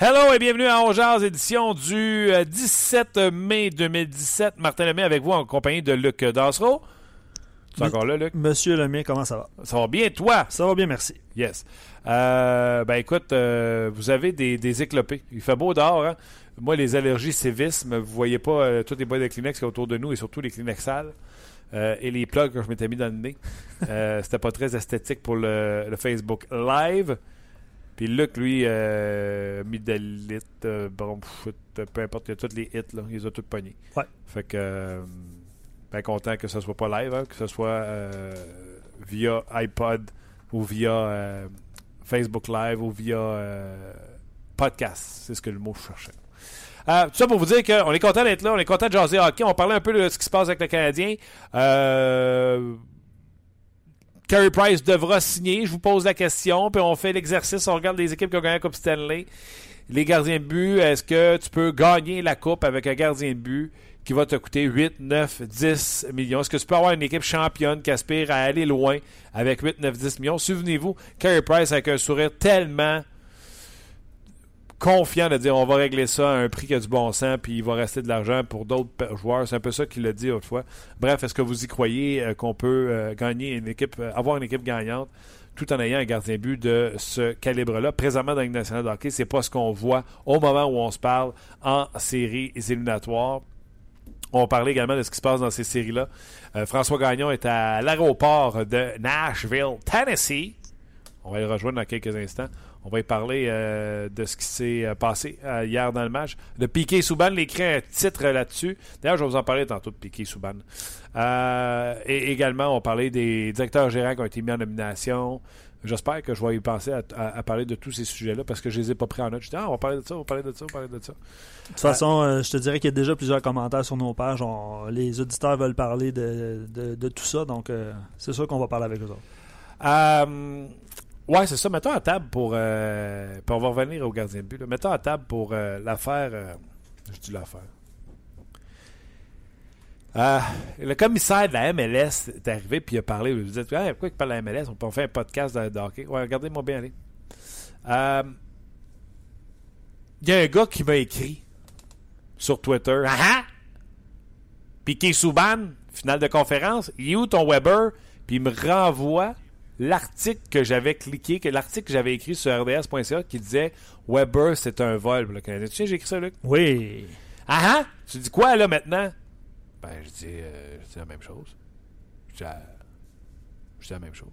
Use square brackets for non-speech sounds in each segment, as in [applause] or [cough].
Hello et bienvenue à Ongears, édition du 17 euh, mai 2017. Martin Lemay avec vous en compagnie de Luc Dassereau. Tu es encore là, Luc? Monsieur Lemay, comment ça va? Ça va bien, toi? Ça va bien, merci. Yes. Euh, ben écoute, euh, vous avez des, des éclopés. Il fait beau dehors, hein? Moi, les allergies sévisme, vous voyez pas euh, toutes les boîtes de Kleenex qui sont autour de nous et surtout les Kleenex sales. Euh, et les plugs que je m'étais mis dans le nez. Euh, [laughs] C'était pas très esthétique pour le, le Facebook Live. Puis Luc, lui, euh, mis de lit, euh, bon, peu importe, il y a tous les hits, là, il les a tous pognés. Ouais. Fait que, euh, ben content que ce soit pas live, hein, que ce soit euh, via iPod ou via euh, Facebook Live ou via podcast. C'est ce que le mot cherchais. Euh, tout ça pour vous dire qu'on est content d'être là, on est content de jaser hockey. On parlait un peu de ce qui se passe avec le Canadien. Euh, Carey Price devra signer. Je vous pose la question, puis on fait l'exercice. On regarde les équipes qui ont gagné la Coupe Stanley. Les gardiens de but, est-ce que tu peux gagner la Coupe avec un gardien de but qui va te coûter 8, 9, 10 millions? Est-ce que tu peux avoir une équipe championne qui aspire à aller loin avec 8, 9, 10 millions? Souvenez-vous, Carey Price avec un sourire tellement confiant de dire on va régler ça à un prix qui a du bon sens, puis il va rester de l'argent pour d'autres joueurs. C'est un peu ça qu'il a dit autrefois. Bref, est-ce que vous y croyez euh, qu'on peut euh, gagner une équipe, euh, avoir une équipe gagnante tout en ayant un gardien but de ce calibre-là? Présentement, dans la Ligue nationale hockey, c'est pas ce qu'on voit au moment où on se parle en séries éliminatoires. On parlait également de ce qui se passe dans ces séries-là. François Gagnon est à l'aéroport de Nashville, Tennessee. On va le rejoindre dans quelques instants. On va y parler euh, de ce qui s'est euh, passé euh, hier dans le match. De Piqué Souban, il écrit un titre là-dessus. D'ailleurs, je vais vous en parler tantôt de Piqué Souban. Euh, et également, on parlait des directeurs gérants qui ont été mis en nomination. J'espère que je vais y penser à, à- à parler de tous ces sujets-là parce que je les ai pas pris en note. Je dis, ah, on va parler de ça, on va parler de ça, on va parler de ça. De toute façon, euh, je te dirais qu'il y a déjà plusieurs commentaires sur nos pages. On- les auditeurs veulent parler de, de- de tout ça, donc euh, c'est sûr qu'on va parler avec eux autres. Ouais, c'est ça. Mettons à table pour. euh, puis on va revenir au gardien de but. là. Mettons à table pour euh, l'affaire. euh, je dis l'affaire. Euh, le commissaire de la MLS est arrivé puis il a parlé. Vous dites, Ah, pourquoi il parle de la MLS On peut faire un podcast de, de hockey. Ouais, regardez-moi bien aller. Euh, Il y a un gars qui m'a écrit sur Twitter. Ah ah! Piqué Souban, finale de conférence. Il est où ton Weber? Puis il me renvoie l'article que j'avais cliqué, que l'article que j'avais écrit sur rds.ca qui disait Weber, c'est un vol pour le Canadien. Tu sais, j'ai écrit ça, Luc? Oui. Ah ah! Tu dis quoi, là, maintenant? Ben, je dis, euh, je dis la même chose. Je dis, euh, je dis la même chose.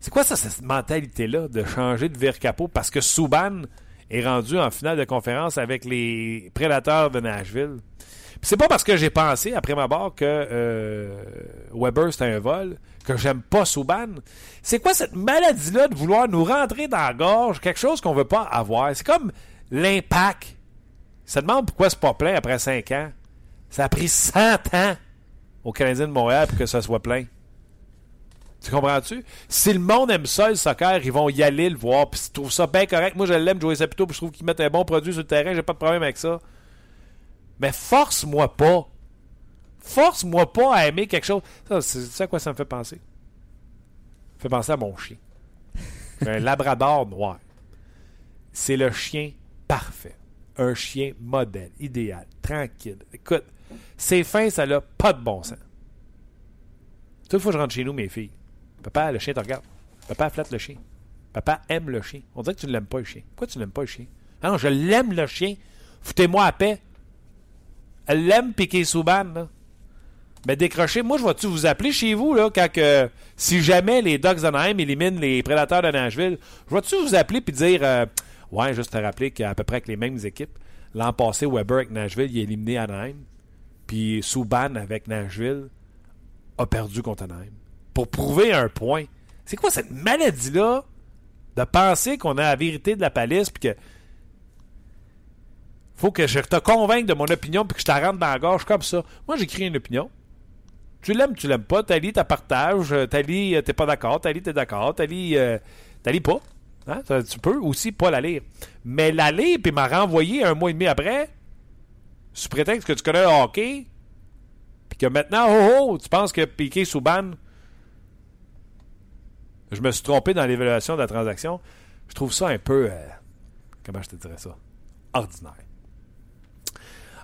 C'est quoi ça, cette mentalité-là de changer de vire capot parce que Souban est rendu en finale de conférence avec les prédateurs de Nashville? Puis c'est pas parce que j'ai pensé, après ma barre, que euh, Weber c'était un vol, que j'aime pas Souban. C'est quoi cette maladie-là de vouloir nous rentrer dans la gorge? Quelque chose qu'on veut pas avoir? C'est comme l'impact. Ça demande pourquoi c'est pas plein après 5 ans. Ça a pris 100 ans aux Canadiens de Montréal pour que ça soit plein. Tu comprends-tu? Si le monde aime ça, le soccer, ils vont y aller le voir, puis ils trouvent ça bien correct. Moi, je l'aime jouer ça puis je trouve qu'ils mettent un bon produit sur le terrain, j'ai pas de problème avec ça. Mais force-moi pas. Force-moi pas à aimer quelque chose. Ça, c'est c'est à quoi ça me fait penser? Ça me fait penser à mon chien. [laughs] Un labrador noir. C'est le chien parfait. Un chien modèle, idéal, tranquille. Écoute, C'est fin, ça n'a pas de bon sens. Toute fois que je rentre chez nous, mes filles, papa, le chien te regarde. Papa flatte le chien. Papa aime le chien. On dirait que tu ne l'aimes pas, le chien. Pourquoi tu n'aimes pas, le chien? Ah non, je l'aime, le chien. Foutez-moi à paix. Elle l'aime, Piqué Souban, là. Mais décrochez, moi, je vais-tu vous appeler chez vous, là, quand que, si jamais les Ducks d'Anaheim éliminent les Prédateurs de Nashville, je vais-tu vous appeler puis dire, euh, ouais, juste te rappeler qu'à peu près avec les mêmes équipes, l'an passé, Weber avec Nashville, il a éliminé Anaheim, puis Souban avec Nashville a perdu contre Anaheim. Pour prouver un point. C'est quoi cette maladie-là de penser qu'on a la vérité de la palisse puis que faut que je te convainque de mon opinion puis que je te rentre dans la gorge comme ça? Moi, j'écris une opinion. Tu l'aimes, tu l'aimes pas. T'as tu partages. T'as tu t'es pas d'accord. T'as t'es d'accord. T'as euh, lis, pas. Hein? Tu peux aussi pas la lire. Mais la lire puis m'a renvoyé un mois et demi après, sous prétexte que tu connais le hockey, puis que maintenant, oh oh, tu penses que Piqué Souban, je me suis trompé dans l'évaluation de la transaction. Je trouve ça un peu, euh, comment je te dirais ça, ordinaire.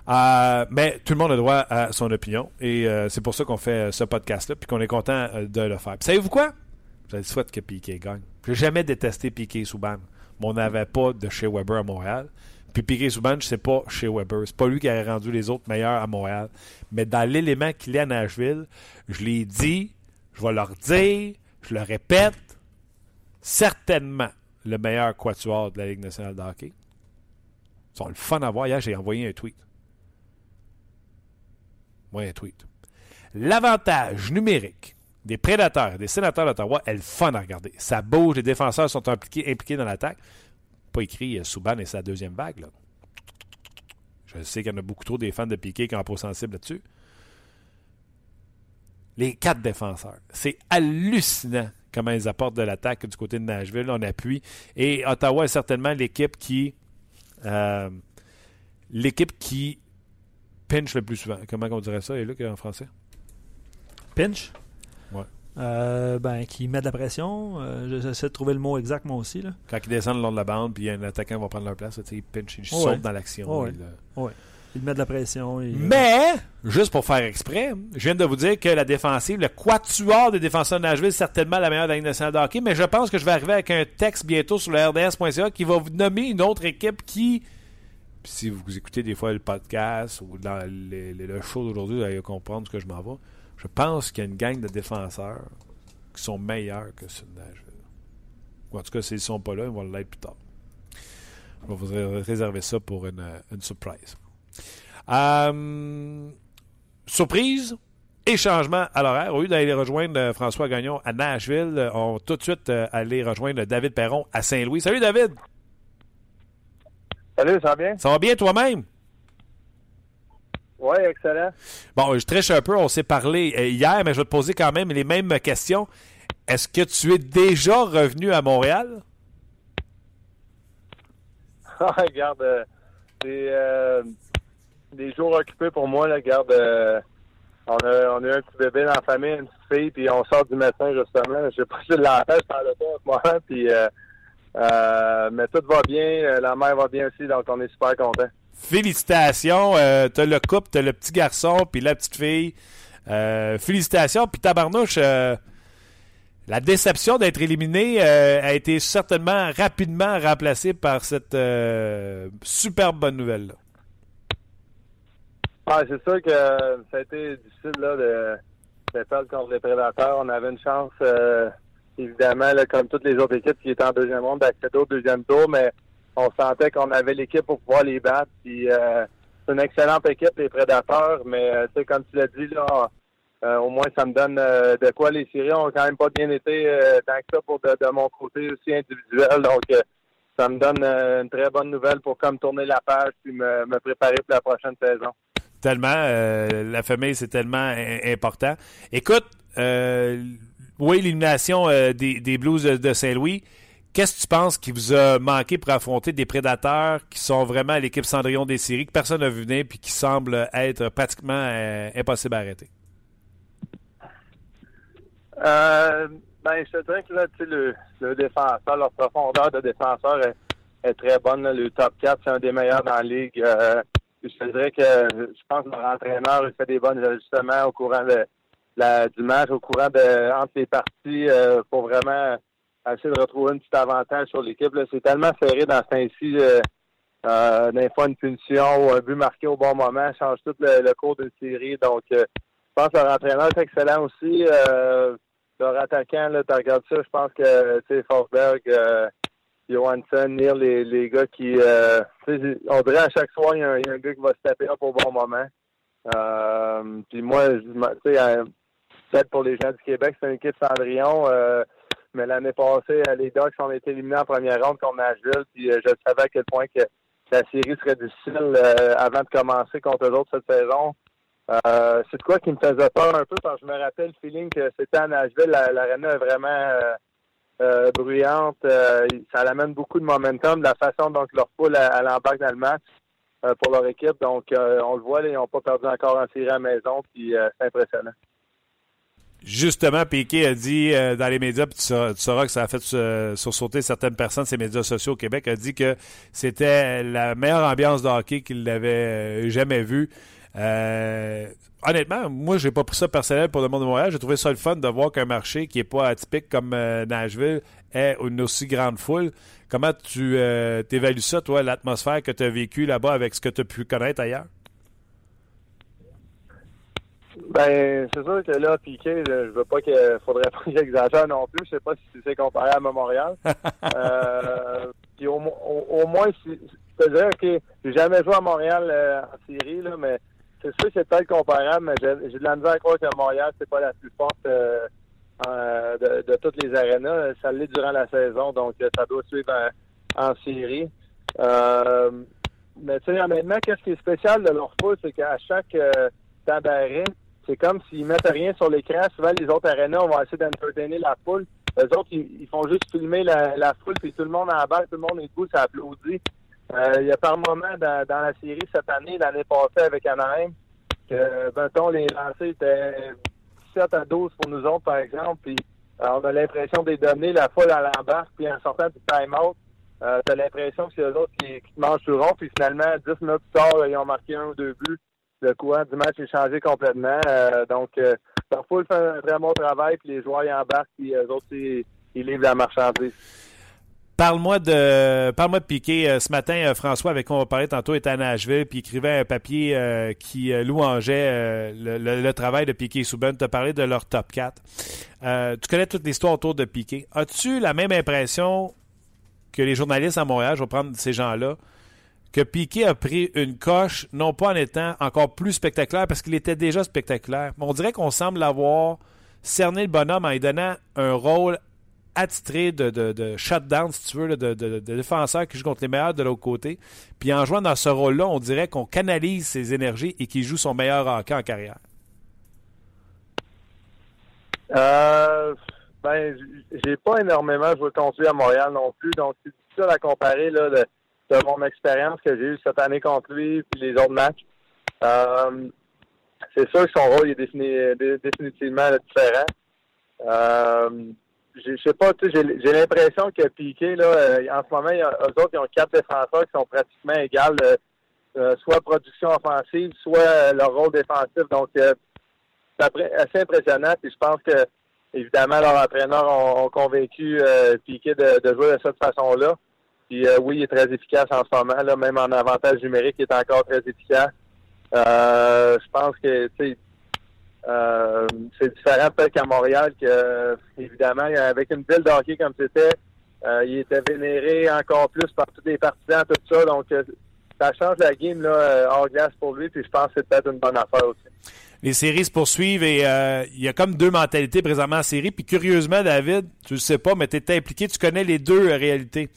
Euh, mais tout le monde a droit à son opinion. Et euh, c'est pour ça qu'on fait euh, ce podcast-là, puis qu'on est content de le faire. savez-vous quoi? Je souhaite que Piquet gagne. J'ai jamais détesté Piquet Souban. Mais on n'avait pas de chez Weber à Montréal. Puis Piquet Souban, je sais pas chez Weber. C'est pas lui qui a rendu les autres meilleurs à Montréal. Mais dans l'élément qu'il est à Nashville, je l'ai dit, je vais leur dire, je le répète, certainement le meilleur quatuor de la Ligue nationale de hockey. Ils sont le fun à voir. Hier, j'ai envoyé un tweet. Moi, un tweet. L'avantage numérique des prédateurs, des sénateurs d'Ottawa est le fun à regarder. Ça bouge, les défenseurs sont impliqués, dans l'attaque. Pas écrit euh, Souban et sa deuxième vague. Là. Je sais qu'il y en a beaucoup trop des fans de Piqué qui ont pas sensible là-dessus. Les quatre défenseurs. C'est hallucinant comment ils apportent de l'attaque du côté de Nashville. On appuie. Et Ottawa est certainement l'équipe qui. Euh, l'équipe qui pinch le plus souvent. Comment on dirait ça, et là, en français? Pinch? Ouais. Euh, ben, qui met de la pression. Euh, j'essaie de trouver le mot exact, moi aussi. Là. Quand ils descendent le long de la bande, puis un attaquant va prendre leur place, ils pinch, ils sautent dans l'action. Oui, ouais. Il met de la pression. Mais, juste pour faire exprès, je viens de vous dire que la défensive, le quatuor des défenseurs de Nashville, c'est certainement la meilleure de la Ligue nationale de hockey, mais je pense que je vais arriver avec un texte bientôt sur le RDS.ca qui va vous nommer une autre équipe qui si vous écoutez des fois le podcast ou le show d'aujourd'hui, vous allez comprendre ce que je m'en vais. Je pense qu'il y a une gang de défenseurs qui sont meilleurs que ceux de Nashville. Ou en tout cas, s'ils ne sont pas là, ils vont l'être plus tard. Je vais vous réserver ça pour une, surprise. Euh, surprise et changement à l'horaire. Au lieu d'aller rejoindre euh, François Gagnon à Nashville, on va tout de suite euh, aller rejoindre David Perron à Saint-Louis. Salut David! Salut, ça va bien? Ça va bien toi-même? Oui, excellent. Bon, je triche un peu, on s'est parlé euh, hier, mais je vais te poser quand même les mêmes questions. Est-ce que tu es déjà revenu à Montréal? [laughs] Ah, regarde, euh, euh, des, jours occupés pour moi. Là, regarde, on, a, on a un petit bébé dans la famille, une petite fille, puis on sort du médecin, justement. J'ai pris de l'empêche par le temps en ce moment, puis euh, mais tout va bien, euh, la mère va bien aussi, donc on est super content. Félicitations, euh, t'as le couple, t'as le petit garçon, puis la petite fille. Euh, félicitations, puis tabarnouche, la déception d'être éliminé a été certainement rapidement remplacée par cette superbe bonne nouvelle-là. Ah, c'est sûr que ça a été difficile là, de, de perdre contre les prédateurs. On avait une chance évidemment, comme toutes les autres équipes qui étaient en deuxième ronde, d'accéder au deuxième tour, mais on sentait qu'on avait l'équipe pour pouvoir les battre. Puis euh, c'est une excellente équipe, les Prédateurs, mais euh, comme tu l'as dit, là, euh, au moins ça me donne de quoi les séries ont quand même pas bien été tant que ça pour de, mon côté aussi individuel. Donc ça me donne une très bonne nouvelle pour comme tourner la page puis me, me préparer pour la prochaine saison. Tellement, la famille c'est tellement important. Écoute, oui, l'élimination euh, des, Blues de, Saint-Louis. Qu'est-ce que tu penses qui vous a manqué pour affronter des prédateurs qui sont vraiment l'équipe Cendrillon des séries, que personne n'a vu venir et qui semblent être pratiquement euh, impossible à arrêter? Euh, ben, je te dirais que là, le, le défenseur, leur profondeur de défenseur est, très bonne. Le top 4, c'est un des meilleurs dans la ligue. je te dirais que je pense que leur entraîneur il fait des bons ajustements au courant de la, du match au courant de entre les parties euh, pour vraiment essayer de retrouver un petit avantage sur l'équipe. C'est tellement serré dans ce temps-ci. Euh, euh fois, une punition ou un but marqué au bon moment change tout le, cours d'une série. Donc, euh, je pense que leur entraîneur est excellent aussi. leur attaquant, tu regardes ça, je pense que, tu sais, Forsberg... Johansson, Neil, les, les gars qui. Euh, on dirait à chaque soir, il y, a un gars qui va se taper up au bon moment. Puis moi, je, 7 pour les gens du Québec. C'est une équipe Cendrillon. Euh, mais l'année passée, euh, les Ducks ont été éliminés en première ronde contre Nashville. Puis euh, je savais à quel point que la série serait difficile avant de commencer contre eux autres cette saison. C'est de quoi qui me faisait peur un peu, parce que je me rappelle le feeling que c'était à Nashville, l'arena est vraiment bruyante. ça l'amène beaucoup de momentum, la façon dont leur poule à embarque dans le match pour leur équipe. Donc, on le voit, là, ils n'ont pas perdu encore en série à la maison, puis c'est impressionnant. Justement, Piquet a dit euh, dans les médias, puis tu sauras, que ça a fait euh, sursauter certaines personnes, ces médias sociaux au Québec, a dit que c'était la meilleure ambiance de hockey qu'il n'avait euh, jamais vue. honnêtement, moi, j'ai pas pris ça personnel pour le monde de Montréal. J'ai trouvé ça le fun de voir qu'un marché qui est pas atypique comme Nashville ait une aussi grande foule. Comment tu évalues ça, toi, l'atmosphère que tu as vécue là-bas avec ce que tu as pu connaître ailleurs? Ben, c'est sûr que là, Piqué, je, veux pas qu'il faudrait pas qu'il exagère non plus. Je sais pas si c'est comparé à Montréal. [laughs] euh, puis au, au, moins, si, je te dirais que j'ai jamais joué à Montréal euh, en série, là, mais c'est sûr que c'est peut-être comparable, mais j'ai de la misère à croire que Montréal, c'est pas la plus forte euh, de, de, toutes les arénas. Ça l'est durant la saison, donc ça doit suivre en, en série. Euh, mais tu sais, honnêtement, qu'est-ce qui est spécial de leur foot, c'est qu'à chaque euh, d'arrêt, c'est comme s'ils mettent rien sur l'écran. Souvent, les autres arénas, on va essayer d'entertainer la foule. Les autres, ils, font juste filmer la, foule, puis tout le monde en bas, tout le monde est debout, ça applaudit. Euh, il y a par moment dans, la série cette année, l'année passée avec Anaheim, que, mettons, les lancers étaient 7 à 12 pour nous autres, par exemple, puis euh, on a l'impression de donner, la foule à l'embarque, puis en sortant du time-out, euh, t'as l'impression que c'est eux autres qui, te mangent sur rond, puis finalement, 10 minutes plus tard, ils ont marqué un ou deux buts le courant du match est changé complètement. Euh, donc, euh, il fait un très bon travail, puis les joueurs y embarquent, puis les autres, ils, livrent la marchandise. Parle-moi de parle-moi de Piqué. Euh, ce matin, François, avec qui on va parler tantôt, était à Nashville, puis écrivait un papier qui louangeait le, travail de Piqué et Souben. Tu as parlé de leur top 4. tu connais toute l'histoire autour de Piqué. As-tu la même impression que les journalistes à Montréal, je vais prendre ces gens-là, que Piquet a pris une coche, non pas en étant encore plus spectaculaire, parce qu'il était déjà spectaculaire, mais on dirait qu'on semble l'avoir cerné le bonhomme en lui donnant un rôle attitré de, de, de shutdown, si tu veux, de, de, défenseur qui joue contre les meilleurs de l'autre côté. Puis en jouant dans ce rôle-là, on dirait qu'on canalise ses énergies et qu'il joue son meilleur hockey en carrière. Euh, ben, j'ai pas énormément joué contre lui à Montréal non plus, donc c'est difficile à comparer là. De de mon expérience que j'ai eue cette année contre lui puis les autres matchs. Euh, c'est sûr que son rôle est définitivement différent. Euh, je sais pas, j'ai l'impression que Piqué, là, euh, en ce moment, a, eux autres, ils ont quatre défenseurs qui sont pratiquement égales, soit production offensive, soit leur rôle défensif. Donc, c'est assez impressionnant. Puis je pense que, évidemment, leurs entraîneurs ont, convaincu Piqué de, jouer de cette façon-là. Puis euh, oui, il est très efficace en ce moment, là, même en avantage numérique, il est encore très efficace. Euh, je pense que euh, c'est différent peut-être qu'à Montréal, évidemment, avec une ville de hockey comme c'était, il était vénéré encore plus par tous les partisans, tout ça. Donc ça change la game là, hors glace pour lui, puis je pense que c'est peut-être une bonne affaire aussi les séries se poursuivent et il y a comme deux mentalités présentement en série. Puis curieusement, David, tu le sais pas, mais tu es impliqué, tu connais les deux réalités.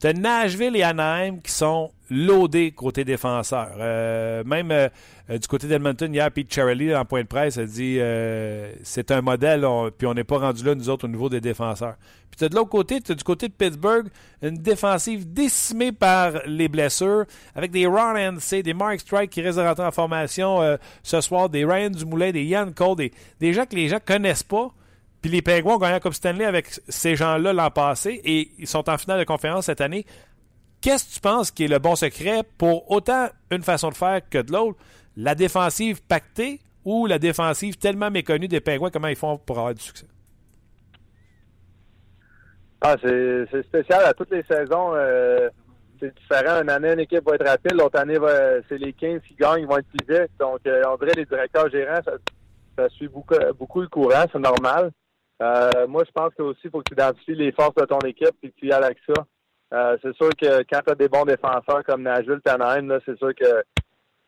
Tu Nashville et Anaheim qui sont loadés côté défenseur. Euh, même euh, du côté d'Edmonton, hier, Pete Charlie, en point de presse, a dit euh, c'est un modèle, puis on n'est pas rendu là, nous autres, au niveau des défenseurs. Puis tu de l'autre côté, tu du côté de Pittsburgh, une défensive décimée par les blessures, avec des Ron NC, des Mark Strike qui restent de rentrer en formation ce soir, des Ryan Dumoulin, des Ian Cole, des, des gens que les gens connaissent pas. Les Penguins ont gagné la Coupe Stanley avec ces gens-là l'an passé et ils sont en finale de conférence cette année. Qu'est-ce que tu penses qui est le bon secret pour autant une façon de faire que de l'autre? La défensive pactée ou la défensive tellement méconnue des Pingouins, comment ils font pour avoir du succès? Ah, c'est spécial. À toutes les saisons, euh, c'est différent. Une année, une équipe va être rapide. L'autre année, c'est les 15 qui gagnent, ils vont être plus vite. Donc, euh, on dirait les directeurs gérants, ça, suit beaucoup, beaucoup le courant. C'est normal. Euh, moi, je pense qu'aussi, il faut que tu identifies les forces de ton équipe et que tu y ailles avec ça. Euh, c'est sûr que quand tu as des bons défenseurs comme Nashville, Tanaheim, c'est sûr que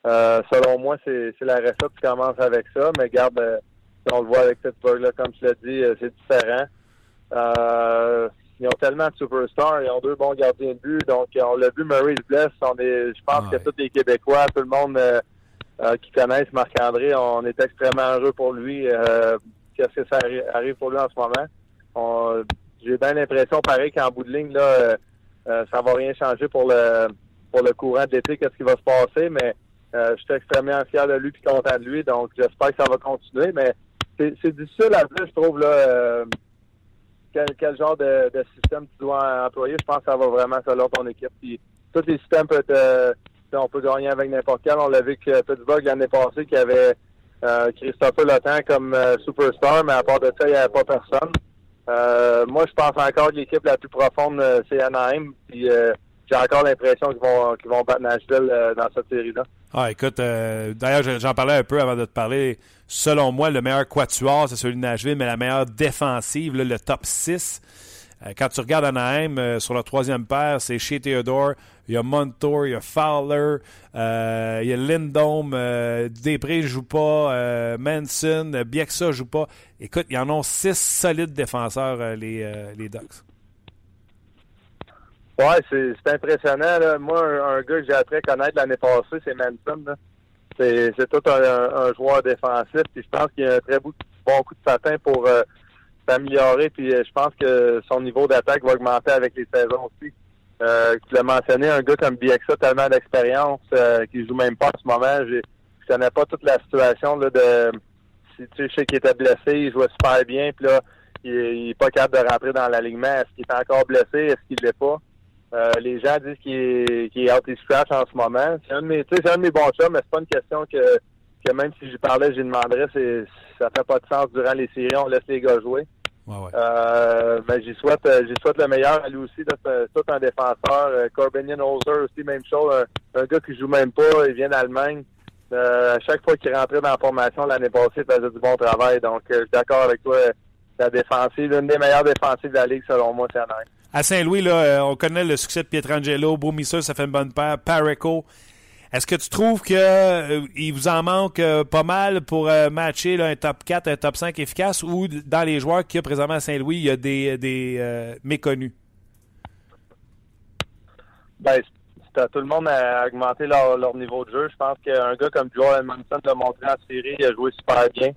euh, selon moi, c'est la recette. Tu commences avec ça, mais garde, euh, on le voit avec Pittsburgh, là, comme tu l'as dit, euh, c'est différent. ils ont tellement de superstars, ils ont deux bons gardiens de but. Donc, on l'a vu, Murray se blesse. On est, je pense que tous les Québécois, tout le monde qui connaissent Marc-André, on est extrêmement heureux pour lui. Qu'est-ce que ça arrive pour lui en ce moment? J'ai bien l'impression, pareil, qu'en bout de ligne, là, ça va rien changer pour le pour le courant de l'été, qu'est-ce qui va se passer, mais euh, je suis extrêmement fier de lui et content de lui, donc j'espère que ça va continuer. Mais c'est difficile à dire, je trouve, là, euh, quel, genre de, système tu dois employer. Je pense que ça va vraiment selon ton équipe. Puis, tous les systèmes peuvent être, euh, on peut gagner avec n'importe quel. On l'a vu que Pittsburgh l'année passée qui avait euh, Christopher comme superstar, mais à part de ça, il n'y avait pas personne. moi, je pense encore que l'équipe la plus profonde, c'est Anaheim. Puis j'ai encore l'impression qu'ils vont, qu'ils vont battre Nashville dans cette série-là. Ah, écoute, euh, d'ailleurs, j'en parlais un peu avant de te parler. Selon moi, le meilleur quatuor, c'est celui de Nashville, mais la meilleure défensive, le top 6. Euh, quand tu regardes Anaheim, euh, sur la troisième paire, c'est chez Theodore. Il y a Montour, il y a Fowler, il y a Lindome, Després ne joue pas, Manson, Bieksa joue pas. Écoute, ils en ont six solides défenseurs, les, les Ducks. Ouais, c'est impressionnant. Moi, un, gars que j'ai appris à connaître l'année passée, c'est Manson. C'est tout un, joueur défensif. Puis je pense qu'il a un très bon, coup de patin pour euh, s'améliorer. Puis euh, je pense que son niveau d'attaque va augmenter avec les saisons aussi. Euh, tu l'as mentionné, un gars comme Bieksa, tellement d'expérience, euh, qui joue même pas en ce moment. Je connais pas toute la situation là, de si tu sais qu'il était blessé, il jouait super bien, puis là, il, il est pas capable de rentrer dans l'alignement. Est-ce qu'il est encore blessé? Est-ce qu'il l'est pas? Euh, les gens disent qu'il est, qu est out scratch en ce moment. C'est un de mes, c'est un de mes bons chums, mais c'est pas une question que, que même si j'y parlais, j'y demanderais. C'est, ça fait pas de sens durant les séries. On laisse les gars jouer. Ouais, ouais. Euh, mais j'y souhaite, euh, j'y souhaite le meilleur à lui aussi. Tout un défenseur. Euh, Corbinian Holzer aussi, même chose. Un, gars qui joue même pas. Il vient d'Allemagne. Euh, à chaque fois qu'il rentrait dans la formation l'année passée, il faisait du bon travail. Donc, je suis d'accord avec toi. La défensive, l'une des meilleures défensives de la Ligue, selon moi, c'est en à Saint-Louis, là, on connaît le succès de Pietrangelo, Beaumisseur, ça fait une bonne paire, Pareco. Est-ce que tu trouves qu'il euh, vous en manque euh, pas mal pour matcher un top 4, un top 5 efficace? Ou dans les joueurs qu'il y a présentement à Saint-Louis, il y a des, des méconnus? Ben, tout le monde a augmenté leur, niveau de jeu. Je pense qu'un gars comme Joel Edmondson l'a montré en série, il a joué super bien.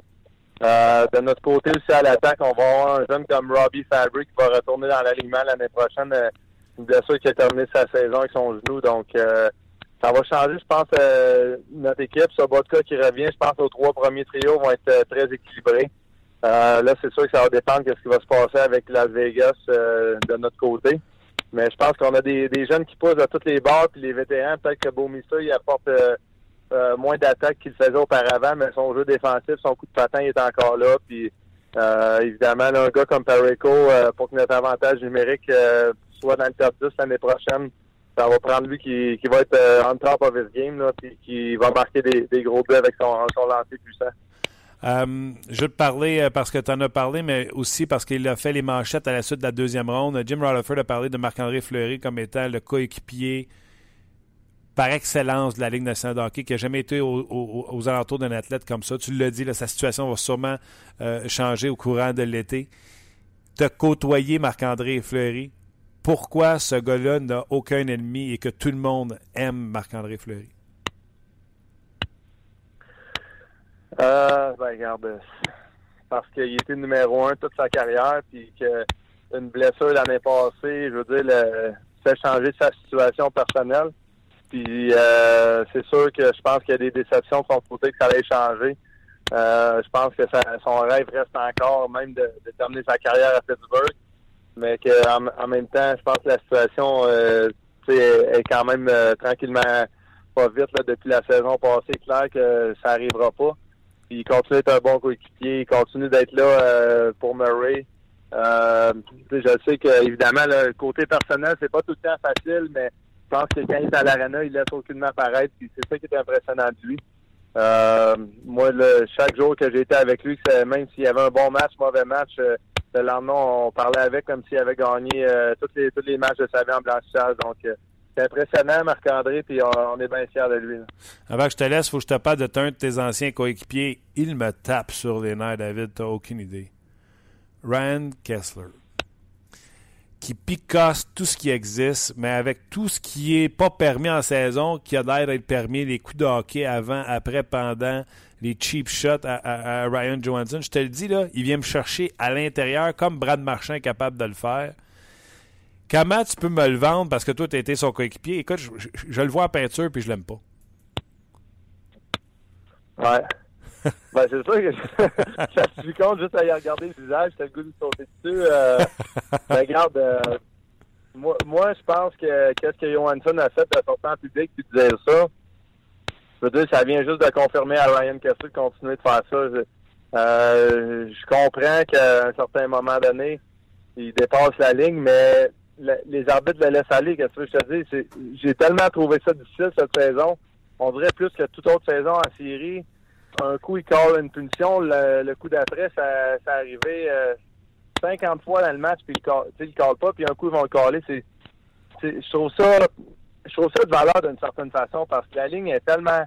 Euh, de notre côté aussi à l'attaque, on va avoir un jeune comme Robbie Fabry qui va retourner dans l'alignement l'année prochaine. Euh, une blessure qui a terminé sa saison avec son genou. Donc euh, ça va changer, je pense, notre équipe. Sobotka qui revient, je pense aux trois premiers trios vont être très équilibrés. là, c'est sûr que ça va dépendre de ce qui va se passer avec Las Vegas de notre côté. Mais je pense qu'on a des, jeunes qui poussent à toutes les barres, puis les vétérans, peut-être que Beaumissa, il apporte euh, moins d'attaques qu'il faisait auparavant, mais son jeu défensif, son coup de patin est encore là. Puis euh, évidemment, un gars comme Pareco, euh, pour que notre avantage numérique soit dans le top 10 l'année prochaine, ça va prendre lui qui, qui va être on top of his game, qui va marquer des, gros buts avec son, son lancer puissant. je veux te parler parce que tu en as parlé, mais aussi parce qu'il a fait les manchettes à la suite de la deuxième ronde. Jim Rutherford a parlé de Marc-André Fleury comme étant le coéquipier par excellence de la Ligue nationale de hockey, qui n'a jamais été aux alentours d'un athlète comme ça. Tu l'as dit, sa situation va sûrement euh, changer au courant de l'été. Tu as côtoyé Marc-André Fleury. Pourquoi ce gars-là n'a aucun ennemi et que tout le monde aime Marc-André Fleury? Euh, ben, regarde, parce qu'il était numéro un toute sa carrière, puis qu'une blessure l'année passée, je veux dire, le, fait changer sa situation personnelle. Puis euh, c'est sûr que je pense qu'il y a des déceptions de son côté que ça allait changer. Euh, je pense que son rêve reste encore même de, terminer sa carrière à Pittsburgh. Mais qu'en en même temps, je pense que la situation euh, est, quand même euh, tranquillement pas vite là, depuis la saison passée. Clair que ça arrivera pas. Puis il continue d'être un bon coéquipier. Il continue d'être là euh, pour Murray. Je sais que évidemment le côté personnel c'est pas tout le temps facile, mais je pense que quand il est à l'arena, il laisse aucunement paraître. Puis c'est ça qui est impressionnant de lui. Moi, le, chaque jour que été avec lui, que même s'il y avait un bon match, mauvais match, le lendemain, on parlait avec comme s'il avait gagné euh, tous les matchs de sa vie en blanchissage. Donc euh, c'est impressionnant, Marc-André, puis on, est bien fiers de lui. Avant que je te laisse, faut que je te parle de un de tes anciens coéquipiers. Il me tape sur les nerfs, David. T'as aucune idée. Ryan Kessler. Qui picasse tout ce qui existe, mais avec tout ce qui est pas permis en saison, qui a l'air d'être permis, les coups de hockey avant, après, pendant, les cheap shots à, à- à Ryan Johansson. Je te le dis, là, il vient me chercher à l'intérieur, comme Brad Marchand est capable de le faire. Comment tu peux me le vendre parce que toi, tu été son coéquipier? Écoute, je, je- je le vois en peinture puis je l'aime pas. Ouais. [laughs] ben, c'est sûr que [laughs] ça se suis compte juste à y regarder le visage, t'as le goût de sauter dessus. Euh, [laughs] ben, regarde, euh, moi, moi, je pense que qu'est-ce que Johansson a fait de sortir en public puis de dire ça, je veux dire, ça vient juste de confirmer à Ryan Kessler de continuer de faire ça. Je, euh, je comprends qu'à un certain moment donné, il dépasse la ligne, mais les arbitres le laissent aller. Qu'est-ce que je te dis? J'ai tellement trouvé ça difficile cette saison. On dirait plus que toute autre saison en série. Un coup, il colle une punition. Le, coup d'après, ça, ça arrivé euh, 50 fois dans le match, puis il il colle pas, puis un coup, ils vont le coller. Je trouve ça je trouve ça de valeur d'une certaine façon parce que la ligne est tellement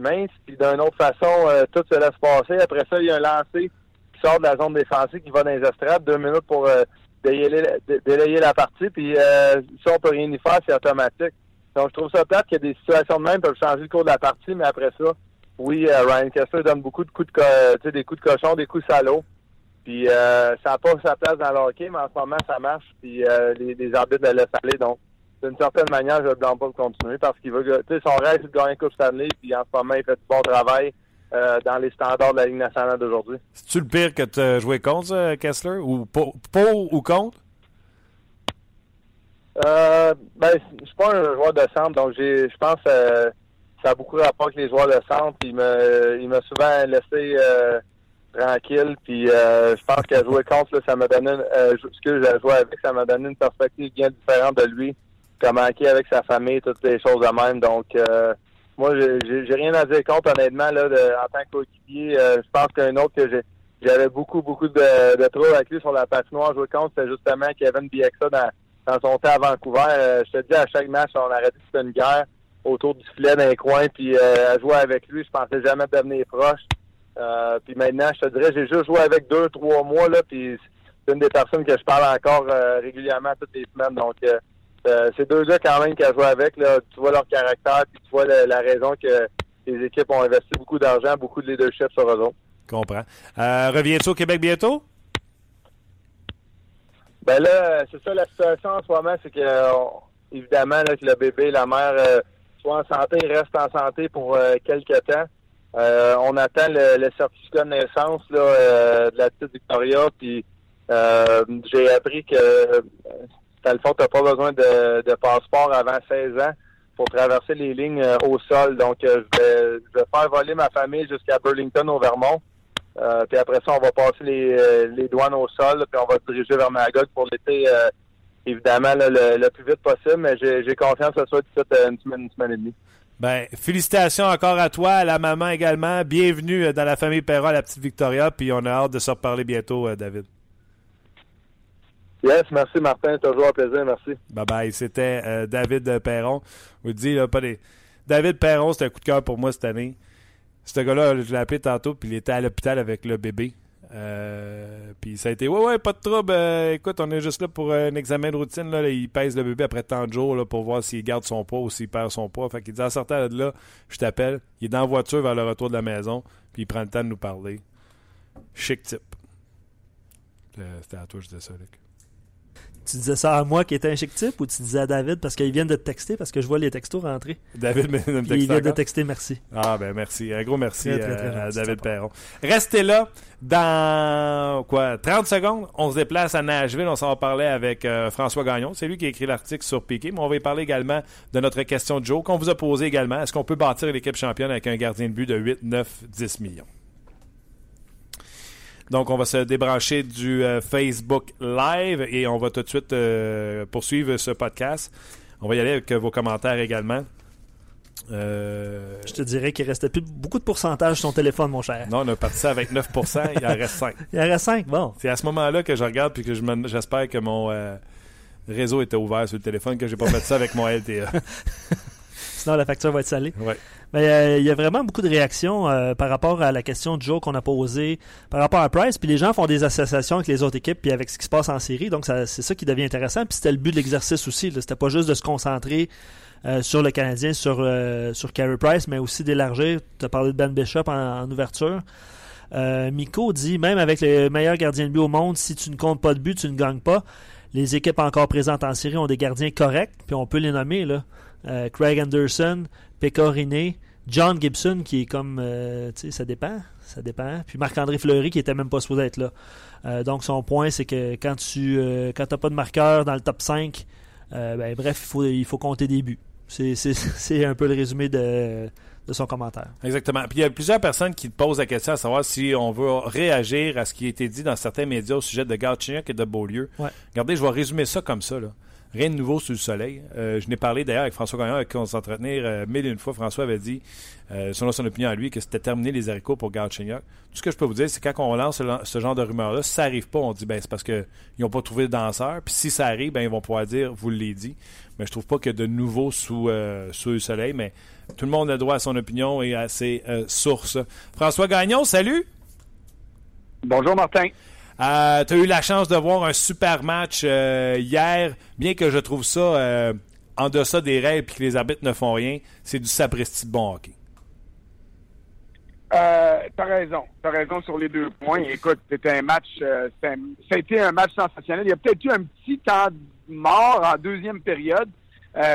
mince, puis d'une autre façon, euh, tout se laisse passer. Après ça, il y a un lancé qui sort de la zone défensive qui va dans les estrades, deux minutes pour euh, délayer, dé- délayer la partie, puis euh, ça, on peut rien y faire, c'est automatique. Donc, je trouve ça plate que des situations de même peuvent changer le cours de la partie, mais après ça, oui, euh, Ryan Kessler donne beaucoup de coups de des coups de cochon, des coups salauds. Puis ça n'a pas sa place dans le hockey, mais en ce moment, ça marche. Puis les, les arbitres le laissent aller. Donc, d'une certaine manière, je ne le blâme pas de continuer parce qu'il veut, tu sais, son rêve, c'est de gagner Coupe Stanley. Puis en ce moment, il fait du bon travail euh, dans les standards de la Ligue nationale d'aujourd'hui. C'est-tu le pire que tu as joué contre, ça, Kessler? Ou pour, pour ou contre? Euh, ben, je suis pas un joueur de centre, donc j'ai, je pense que ça a beaucoup rapport avec les joueurs de centre. Il me, il m'a souvent laissé euh, tranquille. Puis euh, je pense qu'à jouer contre, là, ça m'a donné, une- euh, ce que j'ai joué avec, ça m'a donné une perspective bien différente de lui. Est avec sa famille, toutes les choses de même. Donc, euh, moi, j'ai, rien à dire contre, honnêtement, là, de- en tant que coéquipier. Euh, je pense qu'un autre que j'avais beaucoup, beaucoup de, de troubles avec lui sur la patinoire jouer contre, c'était justement Kevin Bieksa dans, dans son temps à Vancouver. Euh, je te dis, à chaque match, on arrêtait de faire une guerre autour du filet d'un coin, puis euh, à jouer avec lui, je pensais jamais devenir proche. Euh, puis maintenant, je te dirais, j'ai juste joué avec deux, trois mois, là, puis c'est une des personnes que je parle encore euh, régulièrement toutes les semaines. Donc, euh, euh, ces deux gars, quand même, qui a joué avec, là, tu vois leur caractère, puis tu vois la, la raison que les équipes ont investi beaucoup d'argent, beaucoup de leadership sur eux autres. Comprends. Euh, Reviens-tu au Québec bientôt? Ben là, c'est ça la situation en ce moment, c'est que euh, évidemment là, que le bébé, la mère euh, soit en santé, reste en santé pour quelques temps. On attend le, le certificat de naissance là, de la petite Victoria, puis euh, j'ai appris que dans le fond, tu pas besoin de, passeport avant 16 ans pour traverser les lignes euh, au sol. Donc, euh, je, vais, je vais faire voler ma famille jusqu'à Burlington au Vermont. Euh, puis après ça, on va passer les, douanes au sol, puis on va se diriger vers Magog pour l'été, évidemment, le, plus vite possible, mais j'ai confiance que ça soit une semaine, une semaine et demie. Ben, félicitations encore à toi, à la maman également. Bienvenue dans la famille Perra, la petite Victoria, puis on a hâte de se reparler bientôt, David. Yes, merci Martin, toujours un plaisir, merci. Bye bye. C'était euh, David Perron. Je vous dis, là, pas des... David Perron, c'était un coup de cœur pour moi cette année. Ce gars-là, je l'ai appelé tantôt, puis il était à l'hôpital avec le bébé. Euh, puis ça a été, ouais, ouais, pas de trouble. euh, écoute, on est juste là pour euh, un examen de routine. Là, il pèse le bébé après tant de jours là, pour voir s'il garde son poids ou s'il perd son poids. Fait qu'il dit, en sortant de là, je t'appelle. Il est dans la voiture vers le retour de la maison, puis il prend le temps de nous parler. Chic type. Euh, C'était à toi, je disais ça, Luc. Tu disais ça à moi qui était un chic type ou tu disais à David parce qu'ils viennent de te texter parce que je vois les textos rentrer? David me, me Il texte vient de texter merci. Ah ben merci, un gros merci Très, très, très à David Perron. Restez là, dans quoi 30 secondes, on se déplace à Nashville, on s'en va parler avec euh, François Gagnon, c'est lui qui a écrit l'article sur Piqué, mais on va y parler également de notre question de Joe qu'on vous a posée également, est-ce qu'on peut bâtir l'équipe championne avec un gardien de but de 8, 9, 10 millions? Donc, on va se débrancher du euh, Facebook Live et on va tout de suite euh, poursuivre ce podcast. On va y aller avec vos commentaires également. Euh, Je te dirais qu'il restait plus beaucoup de pourcentage sur ton téléphone, mon cher. non, on a parti ça avec 9%, il en reste 5. [laughs] Il en reste 5, bon. C'est à ce moment-là que je regarde puis que je j'espère que mon euh, réseau était ouvert sur le téléphone, que j'ai pas fait ça avec mon LTE. [laughs] Sinon, la facture va être salée. Ouais. Mais euh, il y a vraiment beaucoup de réactions euh, par rapport à la question de Joe qu'on a posée, par rapport à Price. Puis les gens font des associations avec les autres équipes puis avec ce qui se passe en série. Donc c'est ça qui devient intéressant. Puis c'était le but de l'exercice aussi. C'était pas juste de se concentrer euh, sur le Canadien, sur, sur Carey Price, mais aussi d'élargir. Tu as parlé de Ben Bishop en, en ouverture. Miko dit même avec le meilleur gardien de but au monde, si tu ne comptes pas de but, tu ne gagnes pas. Les équipes encore présentes en série ont des gardiens corrects, puis on peut les nommer là. Euh, Craig Anderson, Pecorine, John Gibson qui est comme euh, tu sais ça dépend, ça dépend. Puis Marc-André Fleury qui était même pas supposé être là. Euh, donc son point c'est que quand tu quand t'as pas de marqueur dans le top 5, euh, ben, bref, il faut il faut compter des buts. [laughs] C'est un peu le résumé de, de son commentaire. Exactement. Puis il y a plusieurs personnes qui te posent la question à savoir si on veut réagir à ce qui a été dit dans certains médias au sujet de Galchenyuk et de Beaulieu. Ouais. Regardez, je vais résumer ça comme ça. Là. Rien de nouveau sous le soleil. Euh, je n'ai parlé d'ailleurs avec François Gagnon, avec qui on s'entretenir euh, mille et une fois. François avait dit, euh, selon son opinion à lui, que c'était terminé les haricots pour Galchenyuk. Tout ce que je peux vous dire, c'est quand on lance ce, genre de rumeur-là, ça arrive pas, on dit ben c'est parce qu'ils n'ont pas trouvé de danseur. Puis si ça arrive, ben ils vont pouvoir dire, vous l'avez dit. Mais je trouve pas a de nouveau sous, euh, sous le soleil. Mais tout le monde a droit à son opinion et à ses sources. François Gagnon, salut! Bonjour, Martin. Euh, tu as eu la chance de voir un super match euh, hier, bien que je trouve ça euh, en deçà des règles et que les arbitres ne font rien. C'est du sapristi de bon hockey. Euh, t'as raison. T'as raison sur les deux points. Écoute, c'était un match, ça a été un match sensationnel. Il y a peut-être eu un petit temps mort en deuxième période,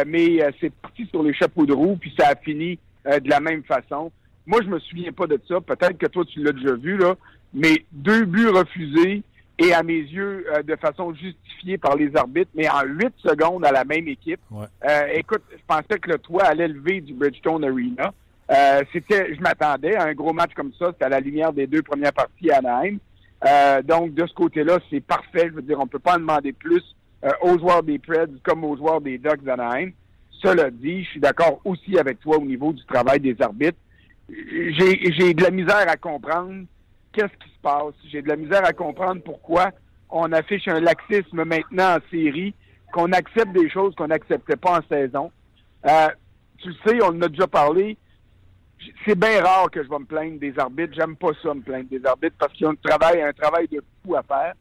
mais c'est parti sur les chapeaux de roue, puis ça a fini de la même façon. Moi, je me souviens pas de ça. Peut-être que toi, tu l'as déjà vu, là. Mais deux buts refusés et à mes yeux, euh, de façon justifiée par les arbitres, mais en huit secondes à la même équipe. Ouais. Euh, écoute, je pensais que le toit allait lever du Bridgestone Arena. Euh, c'était, je m'attendais à un gros match comme ça. C'était à la lumière des deux premières parties à Anaheim. Euh, donc, de ce côté-là, c'est parfait. Je veux dire, on peut pas en demander plus euh, aux joueurs des Preds comme aux joueurs des Ducks d'Anaheim. Cela dit, je suis d'accord aussi avec toi au niveau du travail des arbitres. J'ai, j'ai de la misère à comprendre qu'est-ce qui se passe? J'ai de la misère à comprendre pourquoi on affiche un laxisme maintenant en série, qu'on accepte des choses qu'on n'acceptait pas en saison. Euh, tu le sais, on en a déjà parlé. C'est bien rare que je vais me plaindre des arbitres. J'aime pas ça, me plaindre des arbitres, parce qu'ils ont un travail, un travail de fou à faire.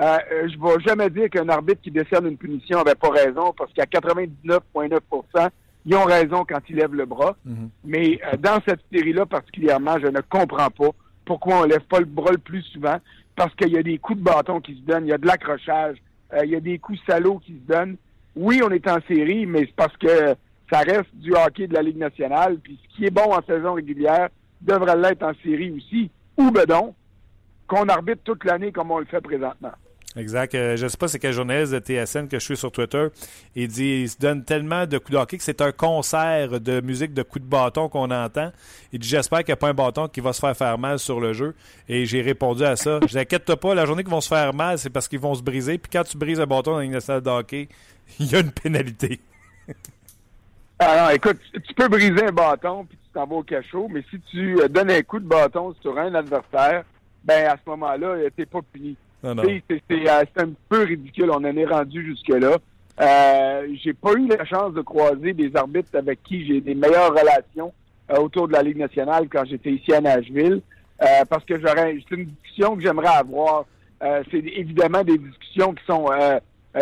Euh, euh, je vais jamais dire qu'un arbitre qui décerne une punition avait pas raison, parce qu'à 99,9% ils ont raison quand ils lèvent le bras. Mais euh, dans cette série-là particulièrement, je ne comprends pas pourquoi on lève pas le bras le plus souvent, parce qu'il y a des coups de bâton qui se donnent, il y a de l'accrochage, euh, il y a des coups salauds qui se donnent. Oui, on est en série, mais c'est parce que ça reste du hockey de la Ligue nationale, puis ce qui est bon en saison régulière devrait l'être en série aussi, ou donc, qu'on arbitre toute l'année comme on le fait présentement. Exact. Euh, je ne sais pas c'est quel journaliste de TSN que je suis sur Twitter. Il dit il se donne tellement de coups de hockey que c'est un concert de musique de coups de bâton qu'on entend. Il dit j'espère qu'il n'y a pas un bâton qui va se faire faire mal sur le jeu. Et j'ai répondu à ça. Je t'inquiète pas, la journée qu'ils vont se faire mal, c'est parce qu'ils vont se briser. Puis quand tu brises un bâton dans une nationale de hockey, [laughs] il y a une pénalité. Alors, Ah écoute, tu peux briser un bâton puis tu t'en vas au cachot, mais si tu euh, donnes un coup de bâton sur un adversaire, ben à ce moment-là, euh, t'es pas puni. C'est euh, c'est un peu ridicule. On en est rendu jusque-là. Euh, j'ai pas eu la chance de croiser des arbitres avec qui j'ai des meilleures relations euh, autour de la Ligue nationale quand j'étais ici à Nashville, euh, parce que j'aurais, c'est une discussion que j'aimerais avoir. C'est évidemment des discussions qui sont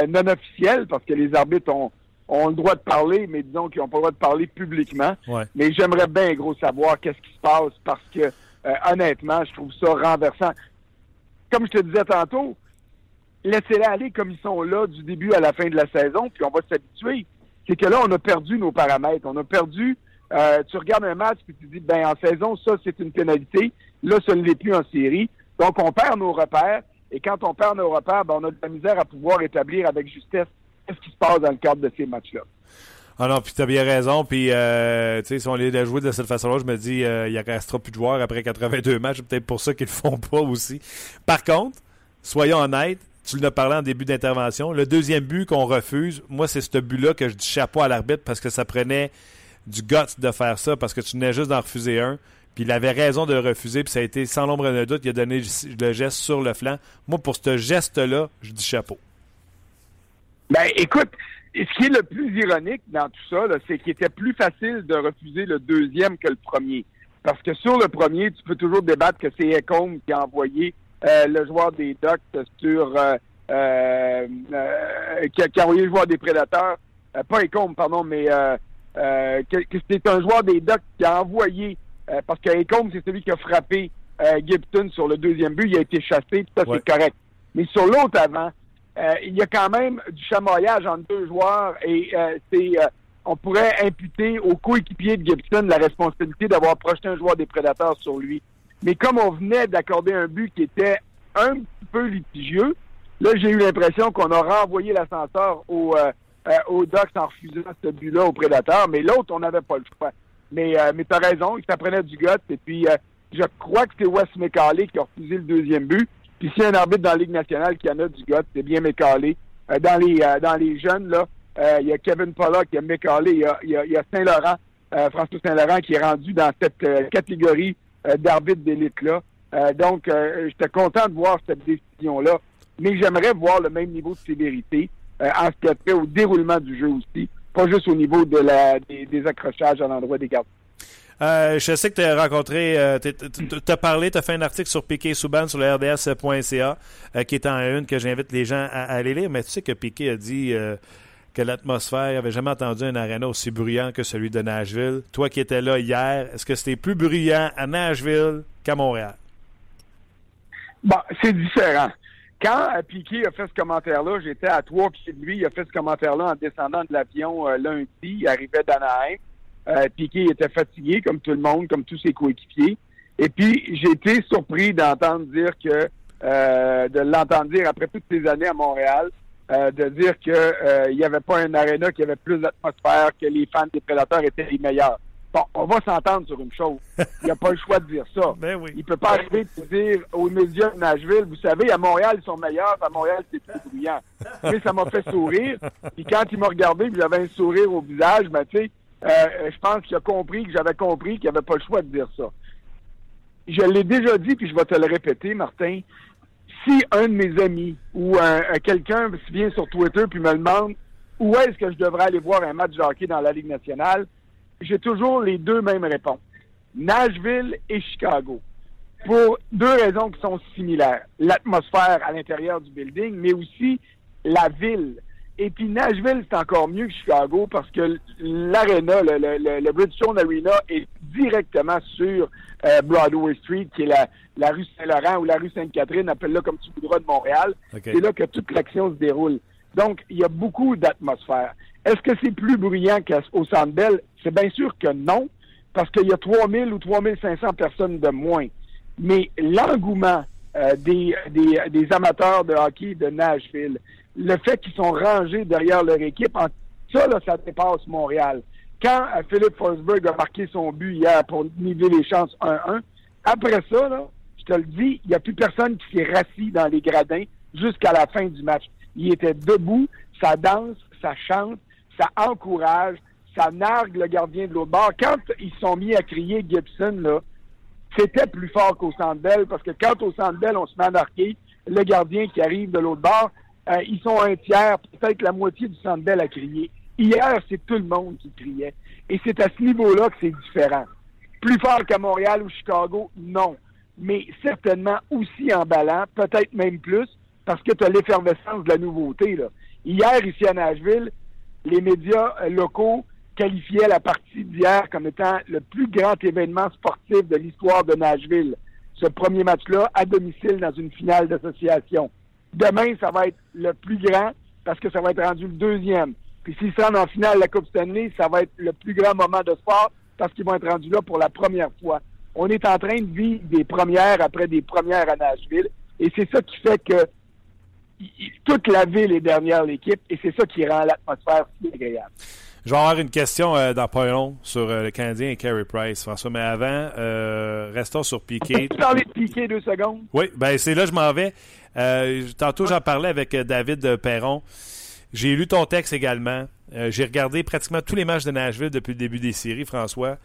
non officielles parce que les arbitres ont, ont le droit de parler, mais disons qu'ils n'ont pas le droit de parler publiquement. Ouais. Mais j'aimerais bien gros savoir qu'est-ce qui se passe parce que honnêtement, je trouve ça renversant. Comme je te disais tantôt, laissez-les aller comme ils sont là du début à la fin de la saison, puis on va s'habituer. C'est que là, on a perdu nos paramètres. On a perdu. Euh, tu regardes un match puis tu dis, ben en saison, ça c'est une pénalité. Là, ça ne l'est plus en série. Donc, on perd nos repères. Et quand on perd nos repères, ben, on a de la misère à pouvoir établir avec justesse ce qui se passe dans le cadre de ces matchs-là. Ah non, puis t'as bien raison. Puis, euh, tu sais, si on les a de cette façon-là, je me dis, euh, il y restera plus de joueurs après 82 matchs. Peut-être pour ça qu'ils le font pas aussi. Par contre, soyons honnêtes, tu l'as parlé en début d'intervention. Le deuxième but qu'on refuse, moi, c'est ce but-là que je dis chapeau à l'arbitre parce que ça prenait du guts de faire ça parce que tu venais juste d'en refuser un. Puis il avait raison de refuser, puis ça a été sans l'ombre d'un doute, il a donné le geste sur le flanc. Moi, pour ce geste-là, je dis chapeau. Ben, écoute, ce qui est le plus ironique dans tout ça, c'est qu'il était plus facile de refuser le deuxième que le premier. Parce que sur le premier, tu peux toujours débattre que c'est Ecom qui a envoyé euh, le joueur des Ducks sur... Euh, euh, qui, a, envoyé le joueur des Prédateurs. pas Ecom, pardon, mais que, que c'est un joueur des Ducks qui a envoyé euh, parce que c'est celui qui a frappé euh, Gibson sur le deuxième but. Il a été chassé, puis ça, c'est correct. Mais sur l'autre avant, euh, il y a quand même du chamoyage entre deux joueurs et c'est on pourrait imputer au coéquipier de Gibson la responsabilité d'avoir projeté un joueur des prédateurs sur lui. Mais comme on venait d'accorder un but qui était un petit peu litigieux, là, j'ai eu l'impression qu'on a renvoyé l'ascenseur au, euh, Ducks en refusant ce but-là aux prédateurs, mais l'autre, on n'avait pas le choix. Mais, euh, mais tu as raison, il s'apprenait du gut. Et puis, euh, je crois que c'est Wes McCauley qui a refusé le deuxième but. Puis s'il y a un arbitre dans la Ligue nationale qui en a du gut, c'est bien McCauley. Euh, dans, les, euh, dans les jeunes, là, il y a Kevin Pollock, y a McCauley, il y a, il y a, Saint-Laurent, François Saint-Laurent qui est rendu dans cette catégorie d'arbitre d'élite-là. donc, j'étais content de voir cette décision-là. Mais j'aimerais voir le même niveau de sévérité en ce qui a trait au déroulement du jeu aussi pas juste au niveau de la, des, accrochages à l'endroit des gardes. Euh, je sais que tu as rencontré, euh, tu as parlé, tu as fait un article sur Piquet Souban sur le RDS.ca euh, qui est en une que j'invite les gens à, aller lire, mais tu sais que Piquet a dit que l'atmosphère, n'avait jamais entendu un aréna aussi bruyant que celui de Nashville. Toi qui étais là hier, est-ce que c'était plus bruyant à Nashville qu'à Montréal? Bon, c'est différent. Quand euh, Piquet a fait ce commentaire-là, j'étais à trois pieds de lui. Il a fait ce commentaire-là en descendant de l'avion euh, lundi. Il arrivait d'Anaheim. Euh, Piquet était fatigué, comme tout le monde, comme tous ses coéquipiers. Et puis, j'ai été surpris d'entendre dire que, euh, de l'entendre dire après toutes ces années à Montréal, de dire qu'il n'y avait pas un aréna qui avait plus d'atmosphère, que les fans des Prédateurs étaient les meilleurs. Bon, on va s'entendre sur une chose. Il n'y a pas le choix de dire ça. [laughs] Ben il peut pas arriver de dire aux médias de Nashville, vous savez, à Montréal, ils sont meilleurs, à Montréal, c'est plus bruyant. Mais ça m'a fait sourire. Puis quand il m'a regardé, puis j'avais un sourire au visage, ben, tu sais, euh, je pense qu'il a compris que j'avais compris qu'il n'y avait pas le choix de dire ça. Je l'ai déjà dit, puis je vais te le répéter, Martin. Si un de mes amis ou quelqu'un vient sur Twitter puis me demande où est-ce que je devrais aller voir un match de hockey dans la Ligue nationale, j'ai toujours les deux mêmes réponses. Nashville et Chicago. Pour deux raisons qui sont similaires. L'atmosphère à l'intérieur du building, mais aussi la ville. Et puis Nashville, c'est encore mieux que Chicago parce que l'aréna, le, le, le, Bridgestone Arena est directement sur euh, Broadway Street, qui est la, la rue Saint-Laurent ou la rue Sainte-Catherine, appelle-la comme tu voudras de Montréal. C'est là que toute l'action se déroule. Donc, il y a beaucoup d'atmosphère. Est-ce que c'est plus bruyant qu'au Centre Bell? C'est bien sûr que non, parce qu'il y a 3000 ou 3500 personnes de moins. Mais l'engouement euh, des, des, amateurs de hockey de Nashville, le fait qu'ils sont rangés derrière leur équipe, ça, là, ça dépasse Montréal. Quand euh, Philippe Forsberg a marqué son but hier pour niveler les chances 1-1, après ça, là, je te le dis, il n'y a plus personne qui s'est rassis dans les gradins jusqu'à la fin du match. Il était debout, ça danse, ça chante, ça encourage, ça nargue le gardien de l'autre bord. Quand ils sont mis à crier Gibson, là, c'était plus fort qu'au Centre parce que quand au Centre on se met à marquer, le gardien qui arrive de l'autre bord, euh, ils sont un tiers, peut-être la moitié du Centre à crier. Hier, c'est tout le monde qui criait. Et c'est à ce niveau-là que c'est différent. Plus fort qu'à Montréal ou Chicago, non. Mais certainement aussi emballant, peut-être même plus, parce que tu as l'effervescence de la nouveauté. Hier, ici à Nashville, les médias euh, locaux qualifiaient la partie d'hier comme étant le plus grand événement sportif de l'histoire de Nashville. Ce premier match-là, à domicile dans une finale d'association. Demain, ça va être le plus grand parce que ça va être rendu le deuxième. Puis s'ils se rendent en finale de la Coupe Stanley, ça va être le plus grand moment de sport parce qu'ils vont être rendus là pour la première fois. On est en train de vivre des premières après des premières à Nashville. Et c'est ça qui fait que toute la ville est derrière l'équipe et c'est ça qui rend l'atmosphère si agréable. Je vais avoir une question euh, dans pas long sur euh, le Canadien et Carey Price, François. Mais avant, euh, restons sur Piqué. Tu parler de Piqué deux secondes? Oui, ben c'est là que je m'en vais. tantôt, j'en parlais avec David Perron. J'ai lu ton texte également. J'ai regardé pratiquement tous les matchs de Nashville depuis le début des séries, François.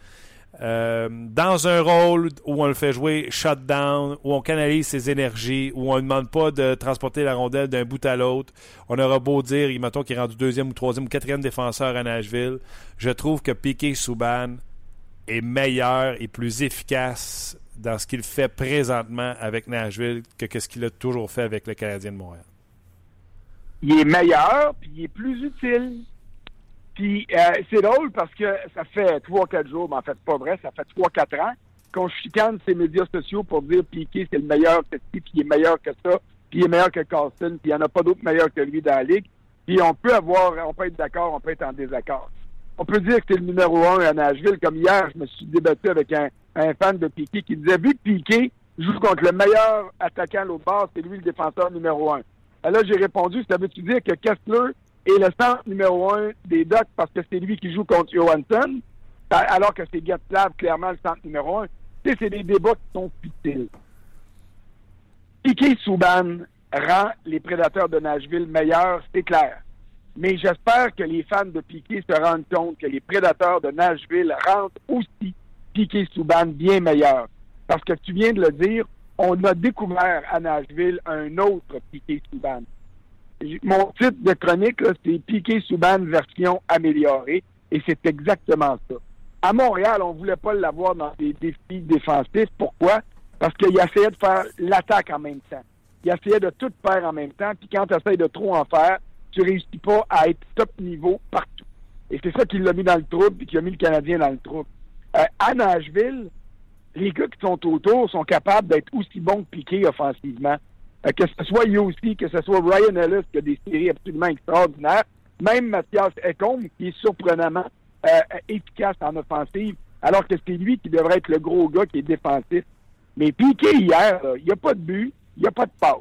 Euh, dans un rôle où on le fait jouer shutdown, où on canalise ses énergies, où on ne demande pas de transporter la rondelle d'un bout à l'autre. On aura beau dire, mettons qu'il est rendu deuxième ou troisième ou quatrième défenseur à Nashville. Je trouve que Piqué Souban est meilleur et plus efficace dans ce qu'il fait présentement avec Nashville que ce qu'il a toujours fait avec le Canadien de Montréal. Il est meilleur, puis il est plus utile. Puis euh, c'est drôle parce que ça fait trois, quatre jours, mais en fait, pas vrai, ça fait trois, quatre ans qu'on chicane ces médias sociaux pour dire Piqué, c'est le meilleur que puis il est meilleur que ça, puis il est meilleur que Carlson, puis il n'y en a pas d'autre meilleur que lui dans la ligue. Puis on peut avoir, on peut être d'accord, on peut être en désaccord. On peut dire que c'est le numéro un à Nashville, comme hier, je me suis débattu avec un, un fan de Piqué qui disait, vu que Piqué joue contre le meilleur attaquant à l'autre bord, c'est lui le défenseur numéro un. Alors j'ai répondu, ça veut-tu dire que Kessler et le centre numéro un des Ducks parce que c'est lui qui joue contre Johansson, alors que c'est Getzlav clairement le centre numéro un. C'est des débats qui sont futiles. Piquet Souban rend les prédateurs de Nashville meilleurs, c'est clair. Mais j'espère que les fans de Piquet se rendent compte que les prédateurs de Nashville rendent aussi Piquet Souban bien meilleur. Parce que tu viens de le dire, on a découvert à Nashville un autre Piquet Souban mon titre de chronique, c'est Piqué Souban version améliorée, et c'est exactement ça. À Montréal, on ne voulait pas l'avoir dans des défis défensifs. Pourquoi? Parce qu'il essayait de faire l'attaque en même temps. Il essayait de tout faire en même temps, puis quand tu essaies de trop en faire, tu réussis pas à être top niveau partout. Et c'est ça qui l'a mis dans le trouble, puis qui a mis le Canadien dans le trouble. Euh, à Nashville, les gars qui sont autour sont capables d'être aussi bons que Piqué offensivement. Que ce soit aussi, que ce soit Ryan Ellis qui a des séries absolument extraordinaires, même Mathias Ekholm qui est surprenamment euh, efficace en offensive, alors que c'est lui qui devrait être le gros gars qui est défensif. Mais Piqué hier, il n'y a pas de but, il n'y a pas de passe.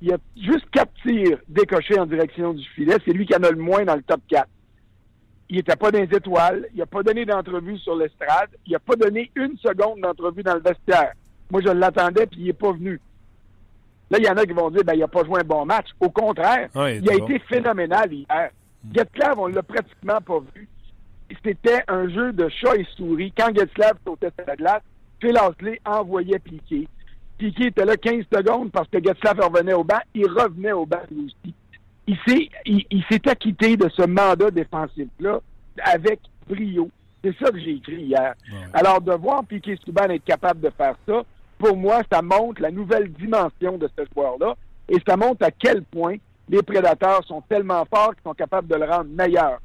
Il y a juste quatre tirs décochés en direction du filet. C'est lui qui en a le moins dans le top 4. Il n'était pas dans les étoiles. Il n'a pas donné d'entrevue sur l'estrade. Il n'a pas donné une seconde d'entrevue dans le vestiaire. Moi, je l'attendais, puis il n'est pas venu. Là, il y en a qui vont dire, ben, il n'a pas joué un bon match. Au contraire, il a été phénoménal hier. Mm. Getzlav, on l'a pratiquement pas vu. C'était un jeu de chat et souris. Quand Getzlav sautait sur la glace, Phil Hasley envoyait Piqué. Piqué était là 15 secondes parce que Getzlav revenait au banc. Il revenait au banc lui aussi. Il s'est, il, s'est acquitté de ce mandat défensif-là avec brio. C'est ça que j'ai écrit hier. Alors, de voir Piqué Souban être capable de faire ça, pour moi, ça montre la nouvelle dimension de ce joueur-là et ça montre à quel point les prédateurs sont tellement forts qu'ils sont capables de le rendre meilleur.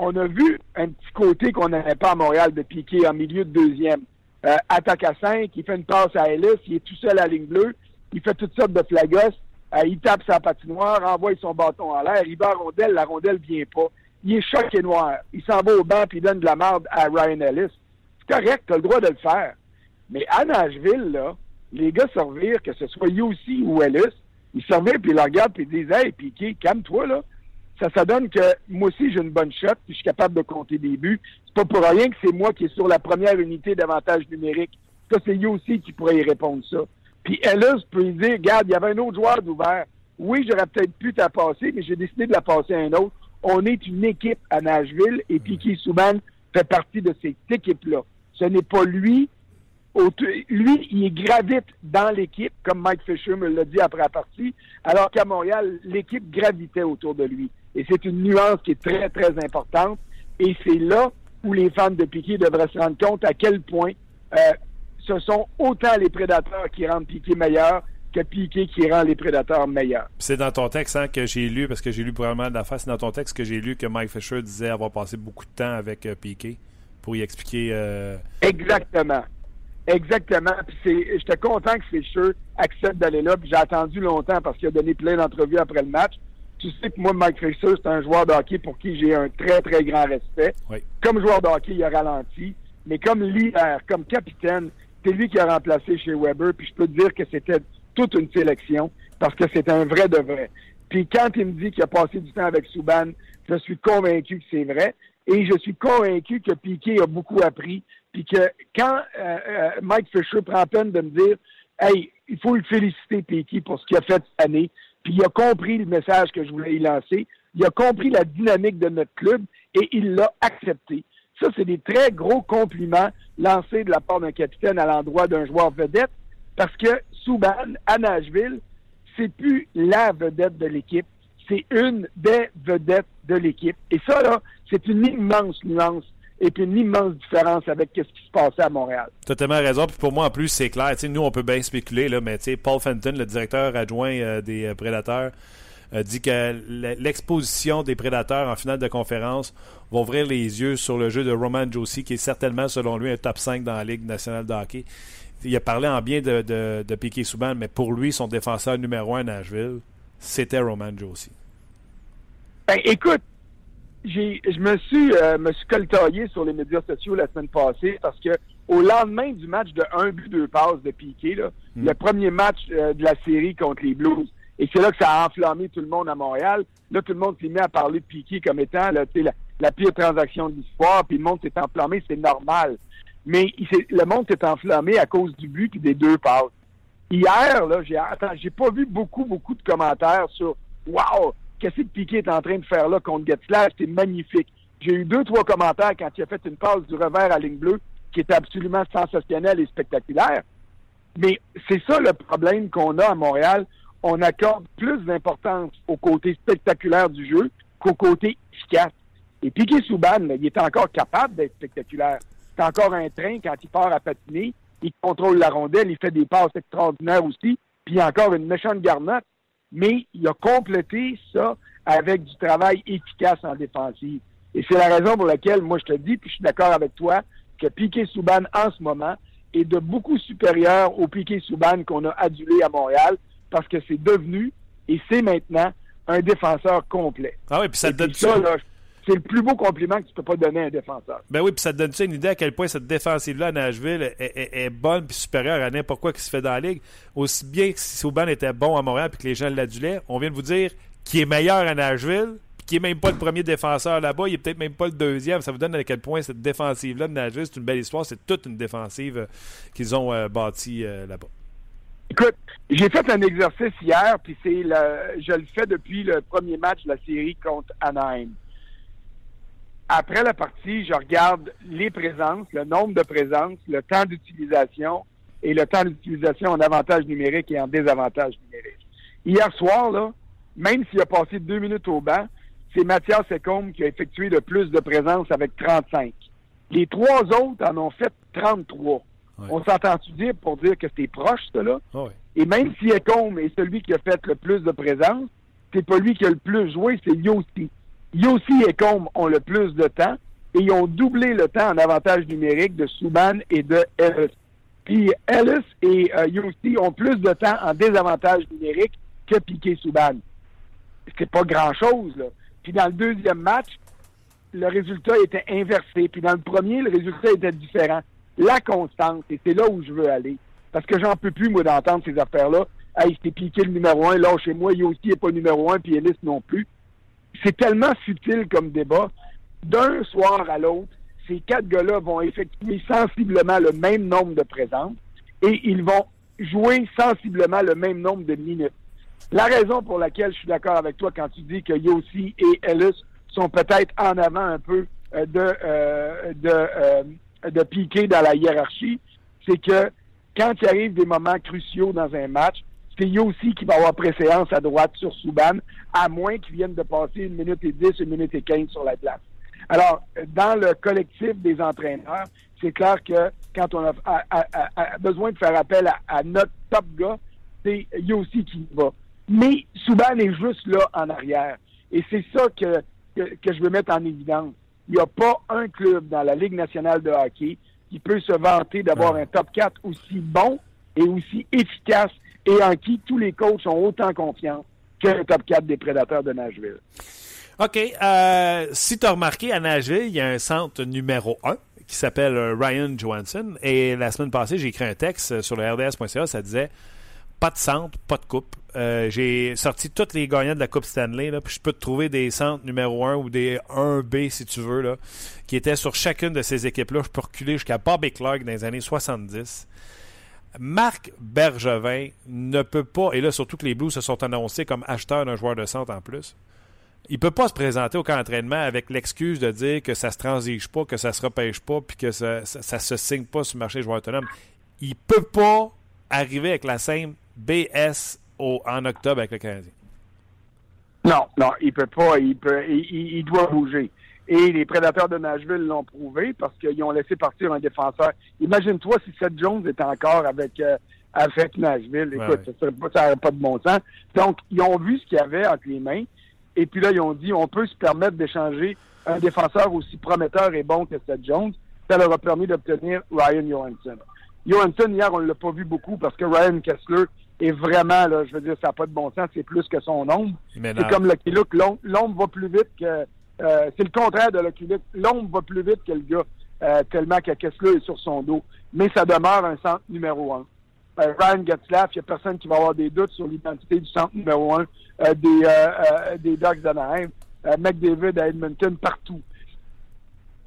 On a vu un petit côté qu'on n'avait pas à Montréal de piquer en milieu de deuxième. Euh, attaque à 5, il fait une passe à Ellis, il est tout seul à la ligne bleue, il fait toutes sortes de flagos, euh, il tape sa patinoire, envoie son bâton en l'air, il à la rondelle, la rondelle vient pas. Il est choqué noir. Il s'en va au banc puis il donne de la merde à Ryan Ellis. C'est correct, tu as le droit de le faire. Mais à Nashville, là, les gars se revirent, que ce soit Yossi ou Ellis, ils se revirent, puis ils le regardent, puis ils disent Hey, Piqué, calme-toi, là. Ça, ça donne que moi aussi, j'ai une bonne shot, puis je suis capable de compter des buts. C'est pas pour rien que c'est moi qui est sur la première unité d'avantage numérique. Ça, c'est Yossi qui pourrait y répondre ça. Puis Ellis peut y dire Regarde, il y avait un autre joueur d'ouvert. Oui, j'aurais peut-être pu t'en passer, mais j'ai décidé de la passer à un autre. On est une équipe à Nashville, et Piqué Souban fait partie de cette équipe-là. Ce n'est pas lui lui, il gravite dans l'équipe, comme Mike Fisher me l'a dit après la partie, alors qu'à Montréal, l'équipe gravitait autour de lui. Et c'est une nuance qui est très, très importante. Et c'est là où les fans de Piquet devraient se rendre compte à quel point euh, ce sont autant les prédateurs qui rendent Piquet meilleur que Piquet qui rend les prédateurs meilleurs. C'est dans ton texte hein, que j'ai lu, parce que j'ai lu probablement de la face, c'est dans ton texte que j'ai lu que Mike Fisher disait avoir passé beaucoup de temps avec euh, Piquet pour y expliquer. Euh, Exactement. Exactement. Puis c'est, j'étais content que Fisher accepte d'aller là. Puis j'ai attendu longtemps parce qu'il a donné plein d'entrevues après le match. Tu sais que moi, Mike Fisher, c'est un joueur de hockey pour qui j'ai un très, très grand respect. Oui. Comme joueur de hockey, il a ralenti. Mais comme leader, comme capitaine, c'est lui qui a remplacé chez Weber. Puis je peux te dire que c'était toute une sélection parce que c'était un vrai de vrai. Puis quand il me dit qu'il a passé du temps avec Souban, je suis convaincu que c'est vrai. Et je suis convaincu que Piquet a beaucoup appris. Puis que quand euh, euh, Mike Fisher prend la peine de me dire Hey, il faut le féliciter, Piquet, pour ce qu'il a fait cette année. Puis il a compris le message que je voulais y lancer. Il a compris la dynamique de notre club et il l'a accepté. Ça, c'est des très gros compliments lancés de la part d'un capitaine à l'endroit d'un joueur vedette parce que Souban, à Nashville, c'est plus la vedette de l'équipe, c'est une des vedettes de l'équipe. Et ça, là, c'est une immense nuance et puis une immense différence avec ce qui se passait à Montréal. Tellement raison. Puis pour moi, en plus, c'est clair. sais, nous, on peut bien spéculer, là, mais Paul Fenton, le directeur adjoint euh, des euh, Prédateurs, dit que l'exposition des Prédateurs en finale de conférence va ouvrir les yeux sur le jeu de Roman Josie, qui est certainement, selon lui, un top 5 dans la Ligue nationale de hockey. Il a parlé en bien de, de, de Piquet Souban, mais pour lui, son défenseur numéro un à Nashville, c'était Roman Josie. Ben, écoute, je me suis, euh, me suis coltaillé sur les médias sociaux la semaine passée parce que au lendemain du match de 1 but, 2 passes de Piquet, hmm. le premier match euh, de la série contre les Blues, et c'est là que ça a enflammé tout le monde à Montréal. Là, tout le monde s'est mis à parler de Piquet comme étant la, la pire transaction de l'histoire, puis le monde s'est enflammé, c'est normal. Mais le monde s'est enflammé à cause du but et des deux passes. Hier, là, j'ai attends, j'ai pas vu beaucoup, beaucoup de commentaires sur Wow, qu'est-ce que Piquet est en train de faire là contre Getzlaff? C'est magnifique. J'ai eu deux, trois commentaires quand il a fait une passe du revers à ligne bleue qui était absolument sensationnelle et spectaculaire. Mais c'est ça le problème qu'on a à Montréal. On accorde plus d'importance au côté spectaculaire du jeu qu'au côté efficace. Et Piquet Souban, il est encore capable d'être spectaculaire. C'est encore un train quand il part à patiner. Il contrôle la rondelle, il fait des passes extraordinaires aussi. Puis il a encore une méchante garnotte mais il a complété ça avec du travail efficace en défensive. Et c'est la raison pour laquelle, moi, je te dis, puis je suis d'accord avec toi, que Piquet Souban, en ce moment, est de beaucoup supérieur au Piquet Souban qu'on a adulé à Montréal, parce que c'est devenu, et c'est maintenant, un défenseur complet. Ah oui, puis ça te donne ça, c'est le plus beau compliment que tu peux pas donner à un défenseur. Ben oui, puis ça te donne une idée à quel point cette défensive-là à Nashville est, bonne puis supérieure à n'importe quoi qui se fait dans la ligue? Aussi bien que si Souban était bon à Montréal puis que les gens l'adulaient, on vient de vous dire qu'il est meilleur à Nashville puis qu'il n'est même pas le premier défenseur là-bas, il est peut-être même pas le deuxième. Ça vous donne à quel point cette défensive-là de Nashville, c'est une belle histoire. C'est toute une défensive euh, qu'ils ont euh, bâtie euh, là-bas. Écoute, j'ai fait un exercice hier, puis c'est le, je le fais depuis le premier match de la série contre Anaheim après la partie, je regarde les présences, le nombre de présences, le temps d'utilisation et le temps d'utilisation en avantage numérique et en désavantage numérique. Hier soir, là, même s'il a passé deux minutes au banc, c'est Mathias Secombe qui a effectué le plus de présences avec 35. Les trois autres en ont fait 33. On s'entend-tu dire pour dire que c'est proche, ça, là? Et même si Ecombe est celui qui a fait le plus de présences, c'est pas lui qui a le plus joué, c'est Yossi. Yossi et Combe ont le plus de temps et ils ont doublé le temps en avantage numérique de Souban et de Ellis. Puis Ellis et euh, Yossi ont plus de temps en désavantage numérique que Piquet Souban. C'est pas grand-chose, là. Puis dans le deuxième match, le résultat était inversé. Puis dans le premier, le résultat était différent. La constante, et c'est là où je veux aller. Parce que j'en peux plus, moi, d'entendre ces affaires-là. Hey, c'est piqué le numéro un, là, chez moi, Yossi n'est pas numéro un, puis Ellis non plus c'est tellement futile comme débat. D'un soir à l'autre, ces quatre gars-là vont effectuer sensiblement le même nombre de présences et ils vont jouer sensiblement le même nombre de minutes. La raison pour laquelle je suis d'accord avec toi quand tu dis que Yossi et Ellis sont peut-être en avant un peu euh, de, euh, de, euh, de piquer dans la hiérarchie, c'est que quand il arrive des moments cruciaux dans un match, c'est aussi qui va avoir préséance à droite sur Souban, à moins qu'il vienne de passer une minute et dix, une minute et quinze sur la place. Alors, dans le collectif des entraîneurs, c'est clair que quand on a, besoin de faire appel à, notre top gars, c'est aussi qui va. Mais Souban est juste là en arrière. Et c'est ça que, que, je veux mettre en évidence. Il n'y a pas un club dans la Ligue nationale de hockey qui peut se vanter d'avoir un top 4 aussi bon et aussi efficace et en qui tous les coachs ont autant confiance que le top 4 des prédateurs de Nashville. OK. euh, si tu as remarqué, à Nashville, il y a un centre numéro 1 qui s'appelle euh, Ryan Johansson. Et la semaine passée, j'ai écrit un texte euh, sur le RDS.ca. Ça disait pas de centre, pas de coupe. J'ai sorti tous les gagnants de la Coupe Stanley. Là, puis je peux te trouver des centres numéro 1 ou des 1B, si tu veux, là, qui étaient sur chacune de ces équipes-là. Je peux reculer jusqu'à Bobby Clark dans les années 70. Marc Bergevin ne peut pas, et là surtout que les Blues se sont annoncés comme acheteurs d'un joueur de centre en plus, il peut pas se présenter au camp d'entraînement avec l'excuse de dire que ça se transige pas, que ça se repêche pas, puis que ça, ça, se signe pas sur le marché des joueurs autonomes. Il peut pas arriver avec la same BS au- en octobre avec le Canadien. Non, non, il peut pas. Il, peut, il doit bouger. Et les prédateurs de Nashville l'ont prouvé parce qu'ils ont laissé partir un défenseur. Imagine-toi si Seth Jones était encore avec, euh, avec Nashville. Écoute, ouais. ça n'aurait pas de bon sens. Donc, ils ont vu ce qu'il y avait entre les mains. Et puis là, ils ont dit, on peut se permettre d'échanger un défenseur aussi prometteur et bon que Seth Jones. Ça leur a permis d'obtenir Ryan Johansson. Johansson, hier, on ne l'a pas vu beaucoup parce que Ryan Kessler est vraiment, là, je veux dire, ça n'a pas de bon sens. C'est plus que son ombre. C'est comme Lucky Luke. L'om- L'ombre va plus vite que. Euh, c'est le contraire de Luke. L'ombre va plus vite que le gars, euh, tellement que Kessler est sur son dos. Mais ça demeure un centre numéro un. Euh, Ryan Getzlaff, il n'y a personne qui va avoir des doutes sur l'identité du centre numéro un euh, des, des Ducks d'Anaheim. McDavid à Edmonton, partout.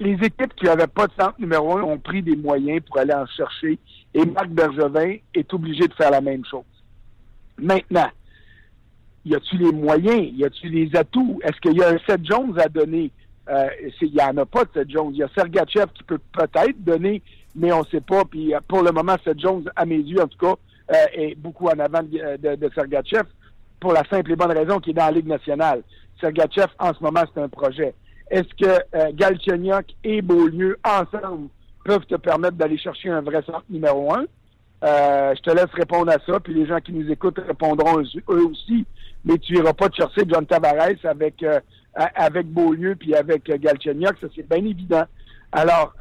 Les équipes qui n'avaient pas de centre numéro un ont pris des moyens pour aller en chercher. Et Marc Bergevin est obligé de faire la même chose. Maintenant, y a-tu les moyens? Y a-tu les atouts? Est-ce qu'il y a un Seth Jones à donner? Euh, Il n'y en a pas de Seth Jones. Il y a Sergachev qui peut peut-être donner, mais on ne sait pas. Puis euh, pour le moment, Seth Jones, à mes yeux en tout cas, euh, est beaucoup en avant de, de, de Sergachev pour la simple et bonne raison qu'il est dans la Ligue nationale. Sergachev, en ce moment, c'est un projet. Est-ce que euh, et Beaulieu, ensemble, peuvent te permettre d'aller chercher un vrai centre numéro un? Euh, je te laisse répondre à ça, puis les gens qui nous écoutent répondront eux aussi. Mais tu iras pas te chercher John Tavares avec euh, avec Beaulieu puis avec euh, Galchenyuk, ça c'est bien évident. Alors,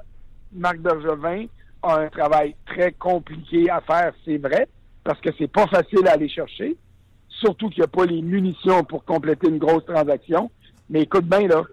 Marc Bergevin a un travail très compliqué à faire, c'est vrai, parce que c'est pas facile à aller chercher, surtout qu'il n'y a pas les munitions pour compléter une grosse transaction. Mais écoute bien, là,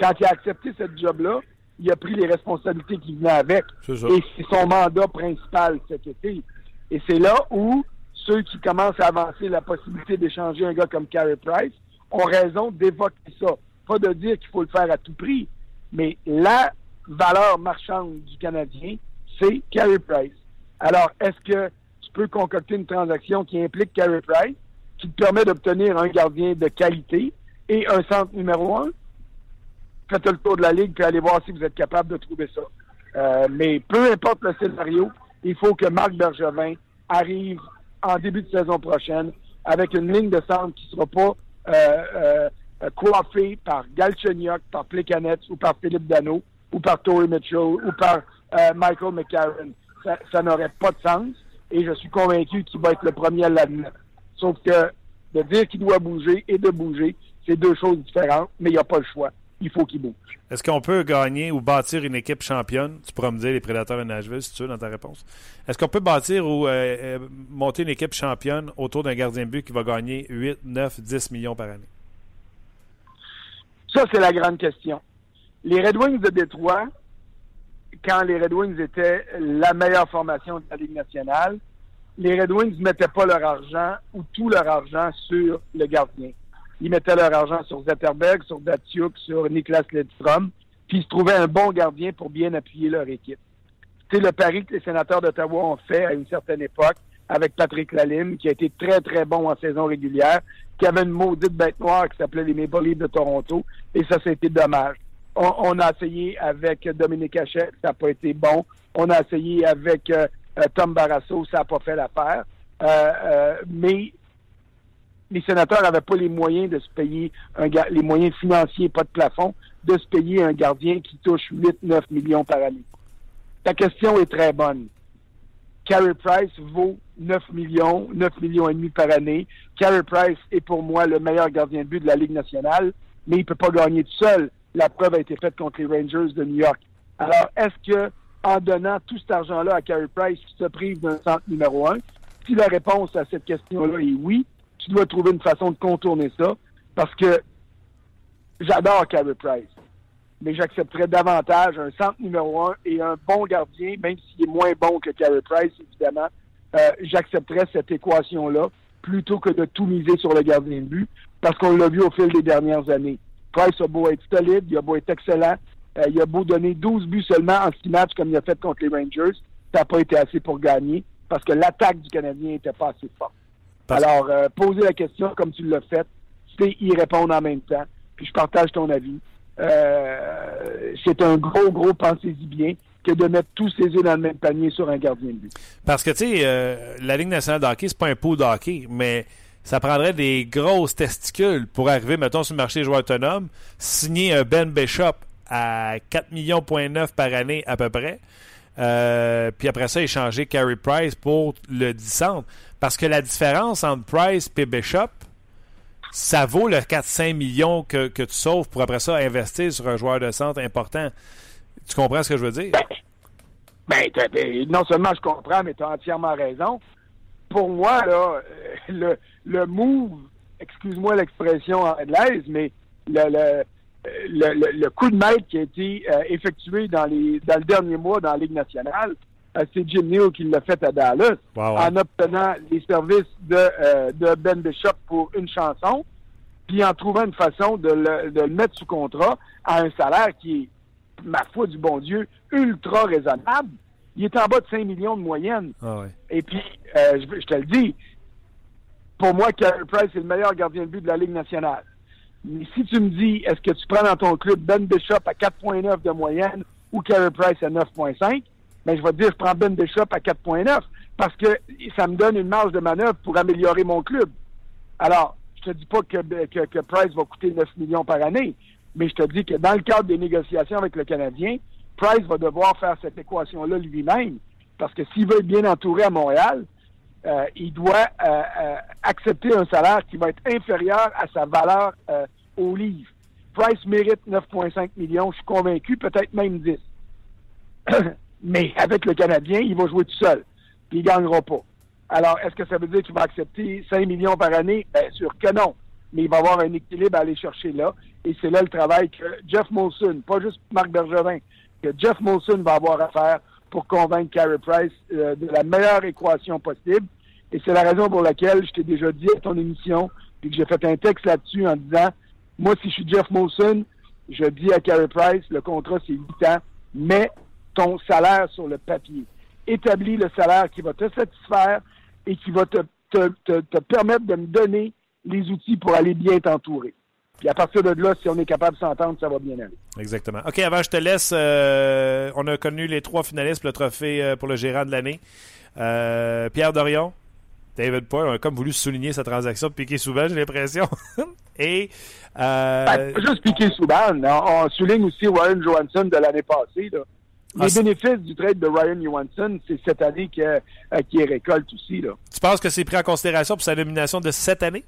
quand il a accepté ce job-là, il a pris les responsabilités qui venaient avec. Et c'est son mandat principal cet été. Et c'est là où ceux qui commencent à avancer la possibilité d'échanger un gars comme Carey Price ont raison d'évoquer ça. Pas de dire qu'il faut le faire à tout prix, mais la valeur marchande du Canadien, c'est Carey Price. Alors, est-ce que tu peux concocter une transaction qui implique Carey Price, qui te permet d'obtenir un gardien de qualité et un centre numéro un? Faites le tour de la ligue puis allez voir si vous êtes capable de trouver ça. Euh, mais peu importe le scénario, il faut que Marc Bergevin arrive en début de saison prochaine avec une ligne de centre qui ne sera pas euh, euh, coiffée par Galchenyuk, par Plekanec ou par Philippe Dano ou par Tory Mitchell ou par euh, Michael McCarron. Ça, ça n'aurait pas de sens et je suis convaincu qu'il va être le premier à l'admettre. Sauf que de dire qu'il doit bouger et de bouger, c'est deux choses différentes, mais il n'y a pas le choix. Il faut qu'il bouge. Est-ce qu'on peut gagner ou bâtir une équipe championne? Tu pourras me dire les prédateurs de Nashville, si tu veux, dans ta réponse. Est-ce qu'on peut bâtir ou euh, euh, monter une équipe championne autour d'un gardien de but qui va gagner 8, 9, 10 millions par année? Ça, c'est la grande question. Les Red Wings de Détroit, quand les Red Wings étaient la meilleure formation de la Ligue nationale, les Red Wings ne mettaient pas leur argent ou tout leur argent sur le gardien. Ils mettaient leur argent sur Zetterberg, sur Datsuk, sur Niklas Lidstrom, puis ils se trouvaient un bon gardien pour bien appuyer leur équipe. C'est le pari que les sénateurs d'Ottawa ont fait à une certaine époque avec Patrick Lalime, qui a été très, très bon en saison régulière, qui avait une maudite bête noire qui s'appelait les Maple de Toronto, et ça, c'était dommage. On, a essayé avec Dominique Hachette, ça n'a pas été bon. On a essayé avec euh, euh, Tom Barrasso, ça n'a pas fait l'affaire. Euh, mais les sénateurs n'avaient pas les moyens de se payer, les moyens financiers, pas de plafond, de se payer un gardien qui touche 8-9 millions par année. Ta question est très bonne. Carey Price vaut 9 millions, 9 millions et demi par année. Carey Price est pour moi le meilleur gardien de but de la Ligue nationale, mais il ne peut pas gagner tout seul. La preuve a été faite contre les Rangers de New York. Alors, est-ce que en donnant tout cet argent-là à Carey Price qui se prive d'un centre numéro un? Si la réponse à cette question-là est oui, tu dois trouver une façon de contourner ça parce que j'adore Carey Price. Mais j'accepterais davantage un centre numéro un et un bon gardien, même s'il est moins bon que Carey Price, évidemment. Euh, j'accepterais cette équation-là plutôt que de tout miser sur le gardien de but parce qu'on l'a vu au fil des dernières années. Price a beau être solide, il a beau être excellent, euh, il a beau donner 12 buts seulement en 6 matchs comme il a fait contre les Rangers, ça n'a pas été assez pour gagner parce que l'attaque du Canadien n'était pas assez forte. Alors, euh, poser la question comme tu l'as fait, c'est y répondre en même temps. Puis je partage ton avis. Euh, c'est un gros, gros pensez-y bien que de mettre tous ses œufs dans le même panier sur un gardien de but. Parce que, tu sais, euh, la Ligue nationale de hockey, c'est pas un pot de hockey, mais ça prendrait des grosses testicules pour arriver, mettons, sur le marché des joueurs autonomes, signer un Ben Bishop à 4 millions par année à peu près, euh, puis après ça, échanger Carey Price pour le 10 Parce que la différence entre Price et Bishop, ça vaut le 4-5 millions que, que, tu sauves pour après ça investir sur un joueur de centre important. Tu comprends ce que je veux dire? Ben, non seulement je comprends, mais tu as entièrement raison. Pour moi, là, euh, le, le move, excuse-moi l'expression anglaise, mais le, le, le, le, coup de maître qui a été euh, effectué dans, les, dans le dernier mois dans la Ligue nationale, c'est Jim Neal qui l'a fait à Dallas en obtenant les services de, de Ben Bishop pour une chanson, puis en trouvant une façon de le, de le mettre sous contrat à un salaire qui est ma foi du bon Dieu, ultra raisonnable. Il est en bas de 5 millions de moyenne. Ah Et puis, euh, je, te le dis, pour moi, Carey Price est le meilleur gardien de but de la Ligue nationale. Mais si tu me dis, est-ce que tu prends dans ton club Ben Bishop à 4.9 de moyenne ou Carey Price à 9.5, ben, je vais dire, je prends Ben Bishop à 4.9 parce que ça me donne une marge de manœuvre pour améliorer mon club. Alors, je te dis pas que, que, que Price va coûter 9 millions par année, mais je te dis que dans le cadre des négociations avec le Canadien, Price va devoir faire cette équation-là lui-même. Parce que s'il veut être bien entouré à Montréal, euh, il doit euh, euh, accepter un salaire qui va être inférieur à sa valeur au livre. Price mérite 9,5 millions, je suis convaincu, peut-être même 10. [clears throat] Mais avec le Canadien, il va jouer tout seul. Puis il ne gagnera pas. Alors, est-ce que ça veut dire qu'il va accepter 5 millions par année? Bien sûr que non. Mais il va avoir un équilibre à aller chercher là. Et c'est là le travail que Jeff Molson, pas juste Marc Bergevin, que Jeff Molson va avoir à faire pour convaincre Carey Price euh, de la meilleure équation possible. Et c'est la raison pour laquelle je t'ai déjà dit à ton émission, puis que j'ai fait un texte là-dessus en disant, moi, si je suis Jeff Molson, je dis à Carey Price, le contrat, c'est 8 ans, mets ton salaire sur le papier. Établis le salaire qui va te satisfaire et qui va te, te, te, te permettre de me donner les outils pour aller bien t'entourer. Puis à partir de là, si on est capable de s'entendre, ça va bien aller. Exactement. OK, avant, je te laisse. Euh, on a connu les trois finalistes pour le trophée euh, pour le gérant de l'année. Euh, Pierre Dorion, David Poyle, on a comme voulu souligner sa transaction de Piquet Souban, j'ai l'impression. [laughs] Et. Ben, juste Piquet Souban. On, souligne aussi Ryan Johansson de l'année passée. Là. Les ah, bénéfices du trade de Ryan Johansson, c'est cette année qui qui récolte aussi. Là. Tu penses que c'est pris en considération pour sa nomination de cette année?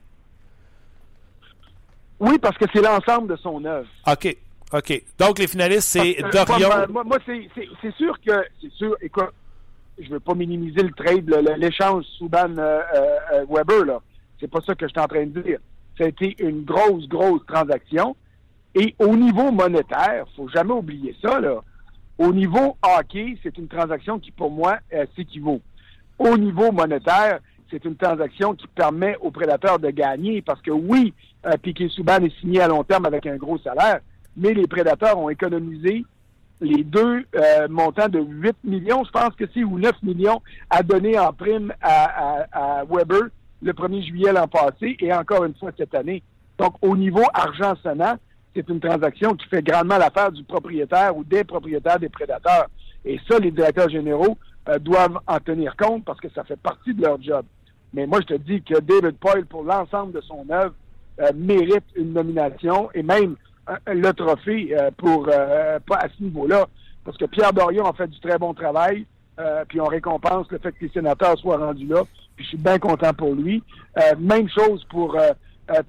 Oui, parce que c'est l'ensemble de son œuvre. OK. OK. Donc, les finalistes, c'est Dorion. Moi, moi c'est sûr que. C'est sûr. Écoute, je veux pas minimiser le trade, l'échange Souban euh, euh, Weber, là. C'est pas ça que je suis en train de dire. Ça a été une grosse, grosse transaction. Et au niveau monétaire, faut jamais oublier ça, là. Au niveau hockey, c'est une transaction qui, pour moi, s'équivaut. Au niveau monétaire, c'est une transaction qui permet aux prédateurs de gagner parce que oui, euh, Piquet Souban est signé à long terme avec un gros salaire, mais les prédateurs ont économisé les deux euh, montants de 8 millions, je pense que c'est, ou 9 millions à donner en prime à, Weber le 1er juillet l'an passé et encore une fois cette année. Donc, au niveau argent sonnant, c'est une transaction qui fait grandement l'affaire du propriétaire ou des propriétaires des prédateurs. Et ça, les directeurs généraux euh, doivent en tenir compte parce que ça fait partie de leur job. Mais moi, je te dis que David Poyle, pour l'ensemble de son œuvre, euh, mérite une nomination et même euh, le trophée pour pas à ce niveau-là. Parce que Pierre Dorion a fait du très bon travail, puis on récompense le fait que les sénateurs soient rendus là. Puis je suis bien content pour lui. même chose pour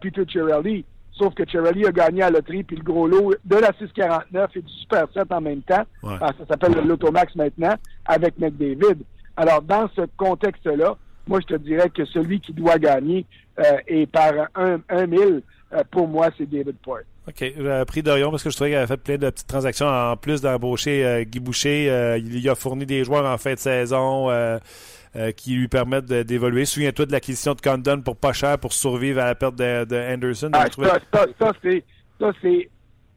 Peter Cirelli. Sauf que Cherry a gagné à la loterie, puis le gros lot de la 649 et du Super 7 en même temps. Ouais. Ah, ça s'appelle le Lotomax maintenant, avec McDavid. Alors, dans ce contexte-là, moi, je te dirais que celui qui doit gagner euh, est par un, un mille, euh, pour moi, c'est David Poit. OK. J'ai pris Dorion parce que je trouvais qu'il avait fait plein de petites transactions en plus d'embaucher euh, Guy Boucher. euh, il lui a fourni des joueurs en fin de saison euh, qui lui permettent d'évoluer. Souviens-toi de l'acquisition de Condon pour pas cher pour survivre à la perte de, de Anderson. Donc, Ah, ça, ça, ça, c'est, ça, c'est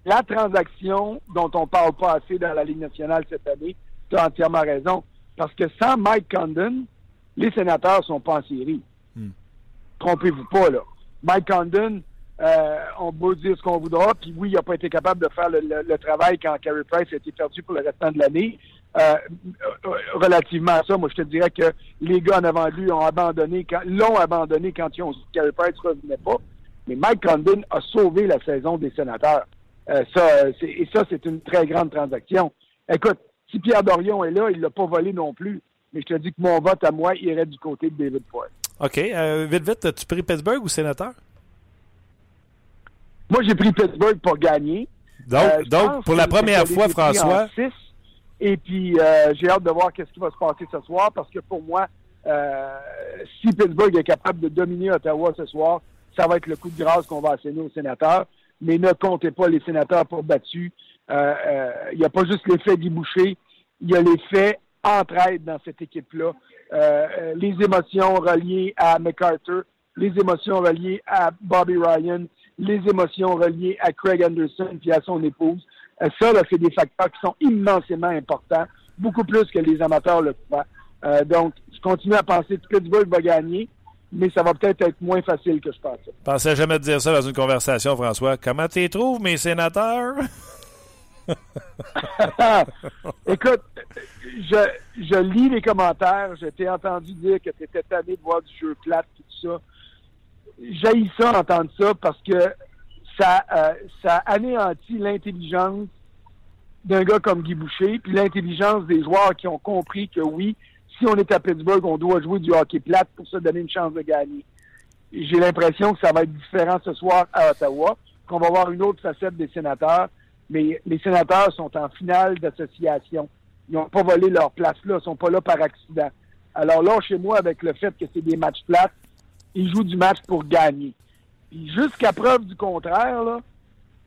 la transaction dont on parle pas assez dans la Ligue nationale cette année. Tu as entièrement raison. Parce que sans Mike Condon, les sénateurs sont pas en série. Hmm. Trompez-vous pas, là. Mike Condon, euh, on peut dire ce qu'on voudra, puis oui, il n'a pas été capable de faire le, le- le travail quand Carey Price a été perdu pour le restant de l'année. Euh, euh, relativement à ça, moi, je te dirais que les gars en avant de lui ont abandonné, quand, l'ont abandonné quand ils ont su ne revenait pas. Mais Mike Condon a sauvé la saison des sénateurs. Euh, ça, c'est- et ça, c'est une très grande transaction. Écoute, si Pierre Dorion est là, il l'a pas volé non plus. Mais je te dis que mon vote à moi irait du côté de David Poit. OK. euh, vite, vite, as-tu pris Pittsburgh ou sénateur? Moi, j'ai pris Pittsburgh pour gagner. Donc, Euh, donc pour la première fois, François. Et puis, euh, j'ai hâte de voir qu'est-ce qui va se passer ce soir parce que pour moi, euh, si Pittsburgh est capable de dominer Ottawa ce soir, ça va être le coup de grâce qu'on va asséner aux sénateurs. Mais ne comptez pas les sénateurs pour battus. Euh, euh, Il n'y a pas juste l'effet Guy Boucher, il y a l'effet entraide dans cette équipe-là. Euh, les émotions reliées à MacArthur, les émotions reliées à Bobby Ryan, les émotions reliées à Craig Anderson puis à son épouse. Euh, ça, là, c'est des facteurs qui sont immensément importants, beaucoup plus que les amateurs le croient. Euh, donc, je continue à penser que Pittsburgh va gagner, mais ça va peut-être être moins facile que je pensais. je pensais jamais te dire ça dans une conversation, François. Comment tu trouves, mes sénateurs? [laughs] Écoute, je, je lis les commentaires. Je t'ai entendu dire que tu étais tanné de voir du jeu plate et tout ça. J'ai ça, entendre ça, parce que ça, euh, ça anéantit l'intelligence d'un gars comme Guy Boucher, puis l'intelligence des joueurs qui ont compris que oui, si on est à Pittsburgh, on doit jouer du hockey plate pour se donner une chance de gagner. J'ai l'impression que ça va être différent ce soir à Ottawa, qu'on va voir une autre facette des sénateurs, mais les sénateurs sont en finale d'association. Ils n'ont pas volé leur place là, ils sont pas là par accident. Alors là, chez moi, avec le fait que c'est des matchs plates, ils jouent du match pour gagner. Jusqu'à preuve du contraire, là,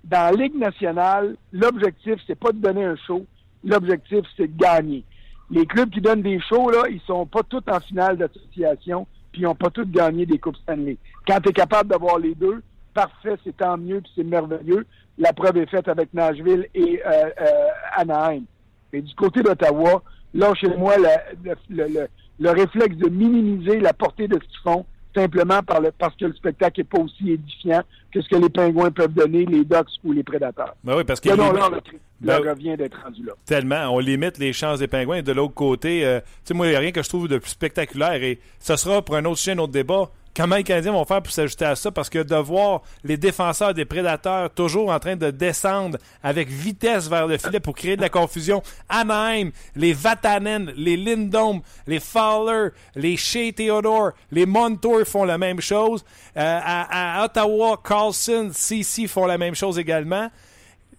dans la Ligue nationale, l'objectif, c'est pas de donner un show. L'objectif, c'est de gagner. Les clubs qui donnent des shows, là, ils sont pas tous en finale d'association, puis ils n'ont pas tous gagné des Coupes Stanley. Quand tu es capable d'avoir les deux, parfait, c'est tant mieux, puis c'est merveilleux. La preuve est faite avec Nashville et euh, euh, Anaheim. Mais du côté d'Ottawa, là, chez moi, le, le, le, le réflexe de minimiser la portée de ce qu'ils font, simplement par le, parce que le spectacle n'est pas aussi édifiant que ce que les pingouins peuvent donner, les Ducks ou les prédateurs. Ben oui, parce que non, là, Ben- revient d'être rendu là. tellement, on limite les chances des pingouins. Et de l'autre côté, euh, tu sais, moi, il n'y a rien que je trouve de plus spectaculaire. Et ce sera pour un autre sujet, un autre débat. Comment les Canadiens vont faire pour s'ajouter à ça? Parce que de voir les défenseurs des prédateurs toujours en train de descendre avec vitesse vers le filet pour créer de la confusion. Anaheim, les Vatanen, les Lindom, les Fowler, les Shea Theodore, les Montour font la même chose. Euh, à, à Ottawa, Carlson, CC font la même chose également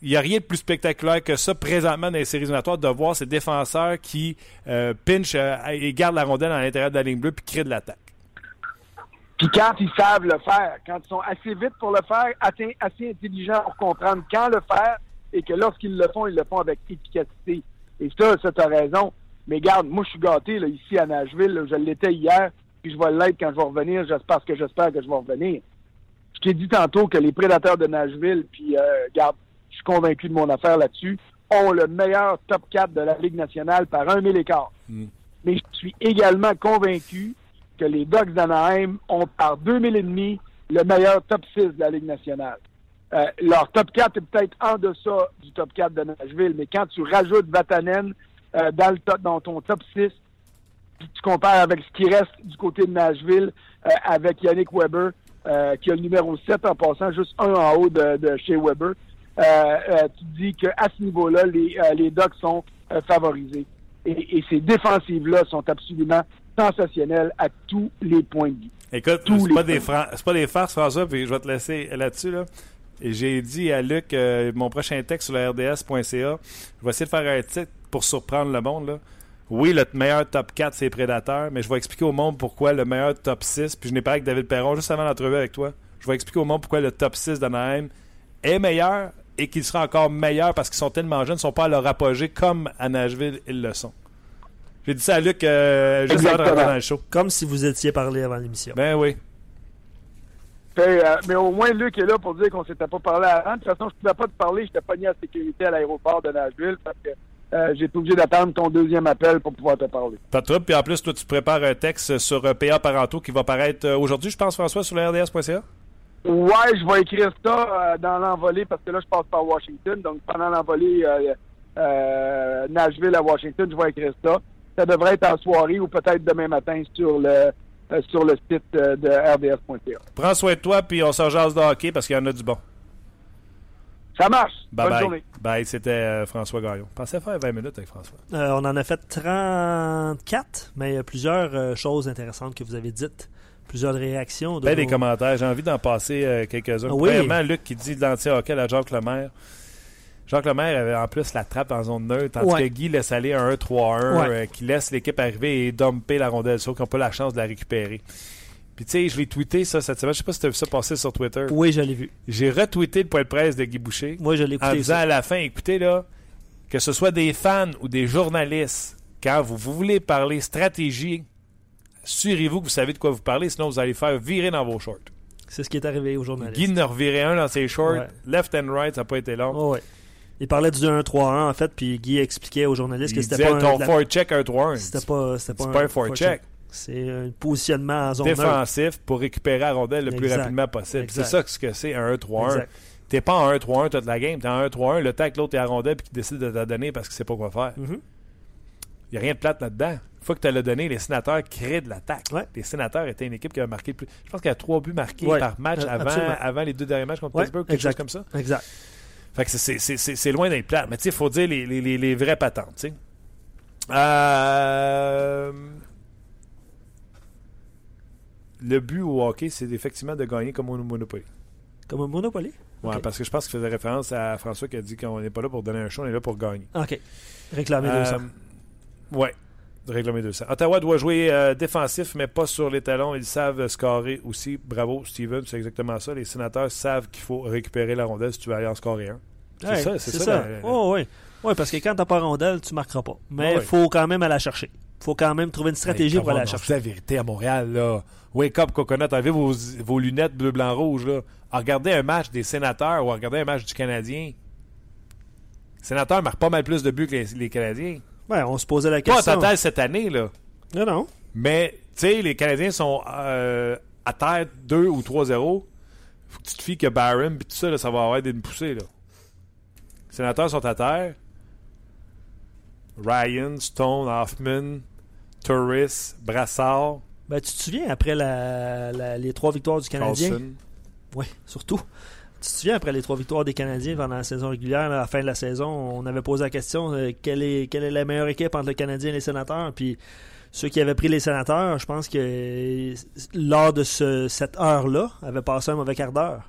il n'y a rien de plus spectaculaire que ça présentement dans les séries éliminatoires de voir ces défenseurs qui euh, pinchent euh, et gardent la rondelle à l'intérieur de la ligne bleue puis créent de l'attaque. Puis quand ils savent le faire, quand ils sont assez vite pour le faire, assez, assez intelligents pour comprendre quand le faire, et que lorsqu'ils le font, ils le font avec efficacité. Et ça, ça t'as raison. Mais garde, moi je suis gâté là, ici à Nashville, là, je l'étais hier, puis je vais l'être quand je vais revenir, j'espère que j'espère que je vais revenir. Je t'ai dit tantôt que les prédateurs de Nashville, puis euh, garde, je suis convaincu de mon affaire là-dessus, ont le meilleur top 4 de la Ligue nationale par un mille écart. Mais je suis également convaincu que les Ducks d'Anaheim ont par 2000 et demi le meilleur top 6 de la Ligue nationale. Euh, leur top 4 est peut-être en deçà du top 4 de Nashville, mais quand tu rajoutes Vatanen euh, dans, le top, dans ton top 6, puis tu compares avec ce qui reste du côté de Nashville, euh, avec Yannick Weber, qui a le numéro 7 en passant juste un en haut de, chez Weber, tu dis qu'à ce niveau-là, les, les Ducks sont favorisés. Et, et ces défensives-là sont absolument sensationnelles à tous les points de vue. Écoute, c'est pas, des pas des farces, François, puis je vais te laisser là-dessus. Là. Et j'ai dit à Luc, euh, mon prochain texte sur le RDS.ca, je vais essayer de faire un titre pour surprendre le monde. Là. Oui, le meilleur top 4, c'est Prédateur, mais je vais expliquer au monde pourquoi le meilleur top 6, puis je n'ai parlé avec David Perron juste avant l'entrevue avec toi, je vais expliquer au monde pourquoi le top 6 d'Anaheim est meilleur et qu'il sera encore meilleur parce qu'ils sont tellement jeunes, ils ne sont pas à leur apogée comme à Nashville, ils le sont. J'ai dit ça à Luc euh, juste avant de rentrer dans le show. Comme si vous étiez parlé avant l'émission. Ben oui. Fait, euh, mais au moins, Luc est là pour dire qu'on s'était pas parlé avant. De toute façon, je pouvais pas te parler. J'étais pogné à sécurité à l'aéroport de Nashville parce que euh, j'ai été obligé d'attendre ton deuxième appel pour pouvoir te parler. Pas de trouble. Puis en plus, toi, tu prépares un texte sur euh, PA Parentaux qui va paraître euh, aujourd'hui, je pense, François, sur le RDS.ca. Ouais, je vais écrire ça euh, dans l'envolée parce que là, je passe par Washington. Donc, pendant l'envolée euh, euh, Nashville à Washington, je vais écrire ça. Ça devrait être en soirée ou peut-être demain matin sur le euh, sur le site euh, de rds.ca. Prends soin de toi, puis on se jase de hockey parce qu'il y en a du bon. Ça marche. Bye Bonne bye. journée. Bye, c'était euh, François Gaillon. Pensais faire 20 minutes avec François. Euh, on en a fait 34, mais il y a plusieurs euh, choses intéressantes que vous avez dites. Plusieurs réactions. de Ben, des commentaires. J'ai envie d'en passer euh, quelques-uns. Oui. Premièrement, Luc qui dit de l'anti-hockey à Jacques Lemaire. Jacques Lemaire avait en plus la trappe en zone neutre, tandis Ouais. que Guy laisse aller un 1-3-1, Ouais. euh, qui laisse l'équipe arriver et dumper la rondelle, sauf qu'ils n'ont pas la chance de la récupérer. Puis tu sais, je l'ai tweeté ça cette semaine. Je sais pas si tu as vu ça passer sur Twitter. Oui, je l'ai vu. J'ai retweeté le point de presse de Guy Boucher. Moi, je l'ai en écouté. disant ça. à la fin, écoutez là, que ce soit des fans ou des journalistes, quand vous, vous voulez parler stratégie, assurez-vous que vous savez de quoi vous parlez, sinon vous allez faire virer dans vos shorts. C'est ce qui est arrivé aux journalistes. Guy ne revirait un dans ses shorts, Ouais. left and right, ça n'a pas été long. Oh, ouais. Il parlait du 1-3-1, en fait, puis Guy expliquait aux journalistes Il que c'était pas un... ton de la- forecheck un 3 1 C'était pas, c'était pas, pas un forecheck. C'est un positionnement en zone. Défensif pour récupérer la rondelle le plus rapidement possible. C'est ça ce que c'est un 1-3-1. Exact. T'es pas en 1-3-1 toute la game. T'es en 1-3-1 le temps que l'autre est à rondelle puis qu'il décide de te la donner parce qu'il sait pas quoi faire. Il n'y a rien de plate là-dedans. Une fois que tu l'as donné, les sénateurs créent de l'attaque. Ouais. Les sénateurs étaient une équipe qui a marqué plus. Je pense qu'il y a trois buts marqués Ouais. par match Euh, avant, les deux derniers matchs contre Ouais, Pittsburgh, quelque exact. chose comme ça. Exact. Fait que c'est- loin d'être plate. Mais tu sais, il faut dire les, les, les, les vraies patentes. tu sais. Euh, Le but au hockey, c'est effectivement de gagner comme au Monopoly. Comme un Monopoly? Ouais, Ok. parce que je pense qu'il faisait référence à François qui a dit qu'on n'est pas là pour donner un show, on est là pour gagner. OK. Réclamer Euh, 200. ouais, de réclamer 200. Ottawa doit jouer euh, défensif, mais pas sur les talons. Ils savent scorer aussi. Bravo, Steven, c'est exactement ça. Les sénateurs savent qu'il faut récupérer la rondelle si tu veux aller en scorer un. C'est ça, c'est ça. la- Oh, oui. Oui, parce que quand t'as pas rondelle, tu marqueras pas. Mais il faut quand même aller la chercher. faut quand même trouver une stratégie Hey, pour aller la chercher. C'est la vérité à Montréal, là. Wake up, coconut. Enlevez vos, vos lunettes bleu, blanc, rouge, là? À regarder un match des sénateurs ou à regarder un match du Canadien. Les sénateurs marquent pas mal plus de buts que les, les Canadiens. Ouais, on se posait la Pas au question. total cette année, là. Non, non. Mais, tu sais, les Canadiens sont euh, à terre 2 ou 3-0. Faut que tu te fies que Barron puis tout ça, là, ça va avoir une poussée, là. Les sénateurs sont à terre. Ryan, Stone, Hoffman, Turris, Brassard, Ben, tu te souviens, après la, la- les trois victoires du Canadien? Oui, surtout. Tu te souviens, après les trois victoires des Canadiens pendant la saison régulière, là, à la fin de la saison, on avait posé la question euh, quelle, est, quelle est la meilleure équipe entre le Canadien et les sénateurs? Puis ceux qui avaient pris les sénateurs, je pense que lors de ce- cette heure-là, avaient passé un mauvais quart d'heure.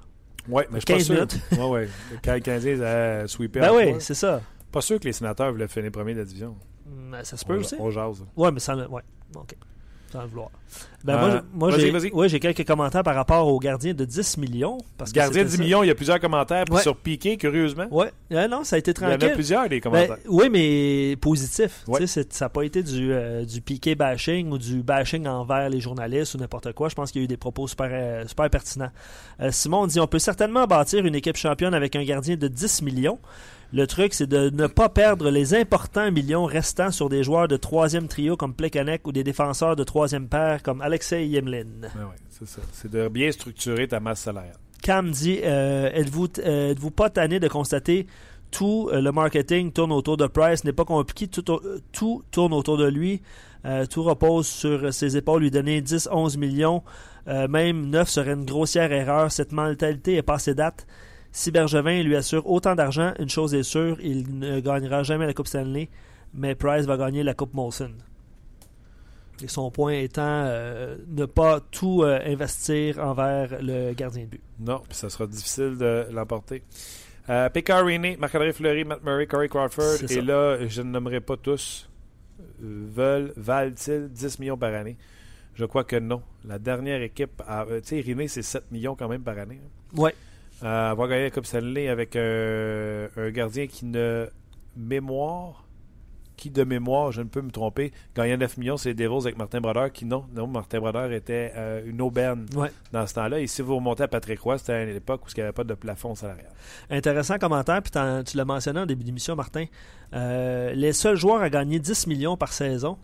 Ouais, mais je suis pas 15 sûr. minutes. ouais, ouais. Quand les [laughs] Canadiens a sweepé Ben en oui, c'est ça. Pas sûr que les sénateurs voulaient finir premier de la division. Mais ça se peut on, aussi. on jase. Ouais, mais le. Ouais, ok. Sans vouloir. Ben, Euh, moi, moi j'ai ouais, j'ai quelques commentaires par rapport au gardien de 10 millions. Parce que Gardien c'était 10 ça. millions, il y a plusieurs commentaires. Ouais. sur Piqué, curieusement, Ouais, Euh, non, ça a été il y en tranquille. a plusieurs des Ben, commentaires. oui, mais positif. Ouais. Ça n'a pas été du, euh, du piqué bashing ou du bashing envers les journalistes ou n'importe quoi. Je pense qu'il y a eu des propos super, euh, super pertinents. Euh, Simon dit on peut certainement bâtir une équipe championne avec un gardien de 10 millions. Le truc, c'est de ne pas perdre les importants millions restants sur des joueurs de troisième trio comme Plekanec ou des défenseurs de troisième paire comme Alexei Yemlin. Ouais, ouais, c'est ça. C'est de bien structurer ta masse salariale. Cam dit euh, Êtes-vous euh, êtes-vous pas tanné de constater tout euh, le marketing tourne autour de Price, n'est pas compliqué, tout, tout tourne autour de lui, tout repose sur ses épaules, lui donner 10, 11 millions, même 9 serait une grossière erreur. Cette mentalité est passée date. Si Bergevin lui assure autant d'argent, une chose est sûre, il ne gagnera jamais la Coupe Stanley, mais Price va gagner la Coupe Molson. Et son point étant euh, ne pas tout euh, investir envers le gardien de but. Non, puis ça sera difficile de l'emporter. Euh, Rini, Marc-André Fleury, Matt Murray, Corey Crawford, et là, je ne nommerai pas tous, euh, veulent, valent-ils 10 millions par année? Je crois que non. La dernière équipe, euh, tu sais, Rini, c'est 7 millions quand même par année. hein. Ouais. Euh, avoir gagné la Coupe Stanley avec euh, un gardien qui ne mémoire, qui de mémoire, je ne peux me tromper, gagnait 9 millions, c'est Devils avec Martin Brodeur, qui non, non, Martin Brodeur était euh, une aubaine Ouais. dans ce temps-là. Et si vous remontez à Patrick Roy, c'était à une époque où il n'y avait pas de plafond salarial. Intéressant commentaire, puis tu l'as mentionné en début d'émission, Martin. Euh, les seuls joueurs à gagner 10 millions par saison